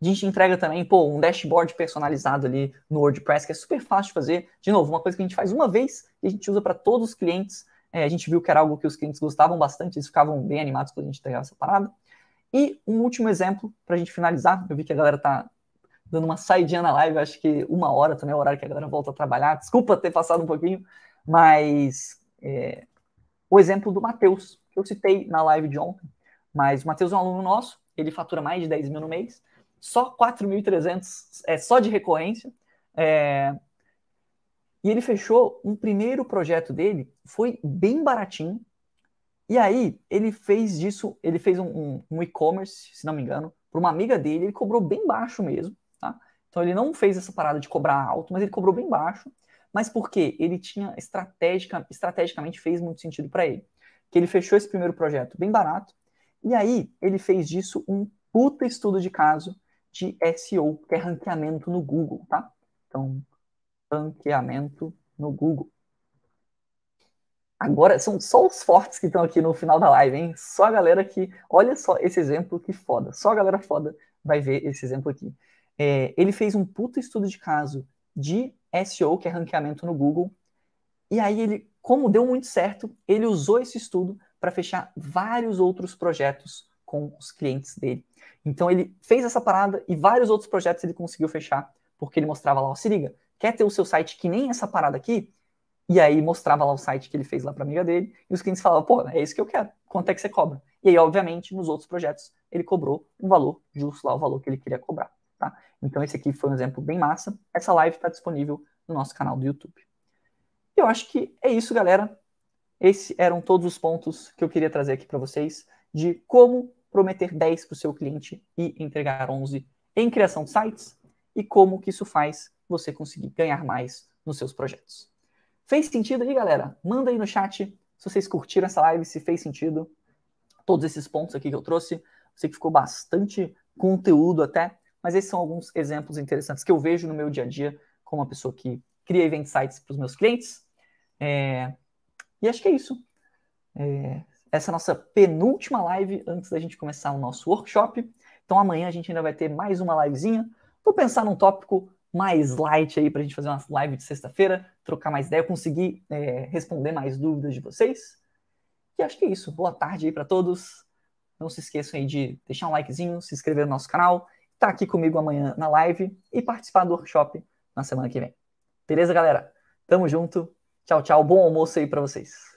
A gente entrega também, pô, um dashboard personalizado ali no WordPress, que é super fácil de fazer. De novo, uma coisa que a gente faz uma vez e a gente usa para todos os clientes. É, a gente viu que era algo que os clientes gostavam bastante, eles ficavam bem animados quando a gente entregava essa parada. E um último exemplo para a gente finalizar. Eu vi que a galera tá dando uma saidinha na live, acho que uma hora também é o horário que a galera volta a trabalhar. Desculpa ter passado um pouquinho, mas é, o exemplo do Matheus, que eu citei na live de ontem. Mas o Matheus é um aluno nosso, ele fatura mais de 10 mil no mês, só 4.300 é só de recorrência. É, e ele fechou um primeiro projeto dele, foi bem baratinho. E aí ele fez disso, ele fez um, um, um e-commerce, se não me engano, para uma amiga dele, ele cobrou bem baixo mesmo. Então ele não fez essa parada de cobrar alto, mas ele cobrou bem baixo. Mas por quê? Ele tinha estratégica, estrategicamente fez muito sentido para ele. Que ele fechou esse primeiro projeto bem barato, e aí ele fez disso um puta estudo de caso de SEO, que é ranqueamento no Google, tá? Então, ranqueamento no Google. Agora, são só os fortes que estão aqui no final da live, hein? Só a galera que. Olha só esse exemplo que foda. Só a galera foda vai ver esse exemplo aqui. É, ele fez um puto estudo de caso de SEO, que é ranqueamento no Google. E aí ele, como deu muito certo, ele usou esse estudo para fechar vários outros projetos com os clientes dele. Então ele fez essa parada e vários outros projetos ele conseguiu fechar, porque ele mostrava lá, ó, se liga, quer ter o seu site que nem essa parada aqui? E aí mostrava lá o site que ele fez lá para amiga dele, e os clientes falavam, pô, é isso que eu quero, quanto é que você cobra? E aí, obviamente, nos outros projetos, ele cobrou um valor justo lá, o valor que ele queria cobrar, tá? Então esse aqui foi um exemplo bem massa. Essa live está disponível no nosso canal do YouTube. E eu acho que é isso, galera. Esses eram todos os pontos que eu queria trazer aqui para vocês de como prometer 10 para o seu cliente e entregar 11 em criação de sites e como que isso faz você conseguir ganhar mais nos seus projetos. Fez sentido aí, galera? Manda aí no chat se vocês curtiram essa live, se fez sentido. Todos esses pontos aqui que eu trouxe. Sei que ficou bastante conteúdo até, mas esses são alguns exemplos interessantes que eu vejo no meu dia a dia como uma pessoa que cria event sites para os meus clientes. É... E acho que é isso. É... Essa é a nossa penúltima live antes da gente começar o nosso workshop. Então amanhã a gente ainda vai ter mais uma livezinha. Vou pensar num tópico mais light aí para a gente fazer uma live de sexta-feira, trocar mais ideia, conseguir é, responder mais dúvidas de vocês. E acho que é isso. Boa tarde aí para todos. Não se esqueçam aí de deixar um likezinho, se inscrever no nosso canal, estar tá aqui comigo amanhã na live e participar do workshop na semana que vem. Beleza, galera? Tamo junto. Tchau, tchau. Bom almoço aí para vocês.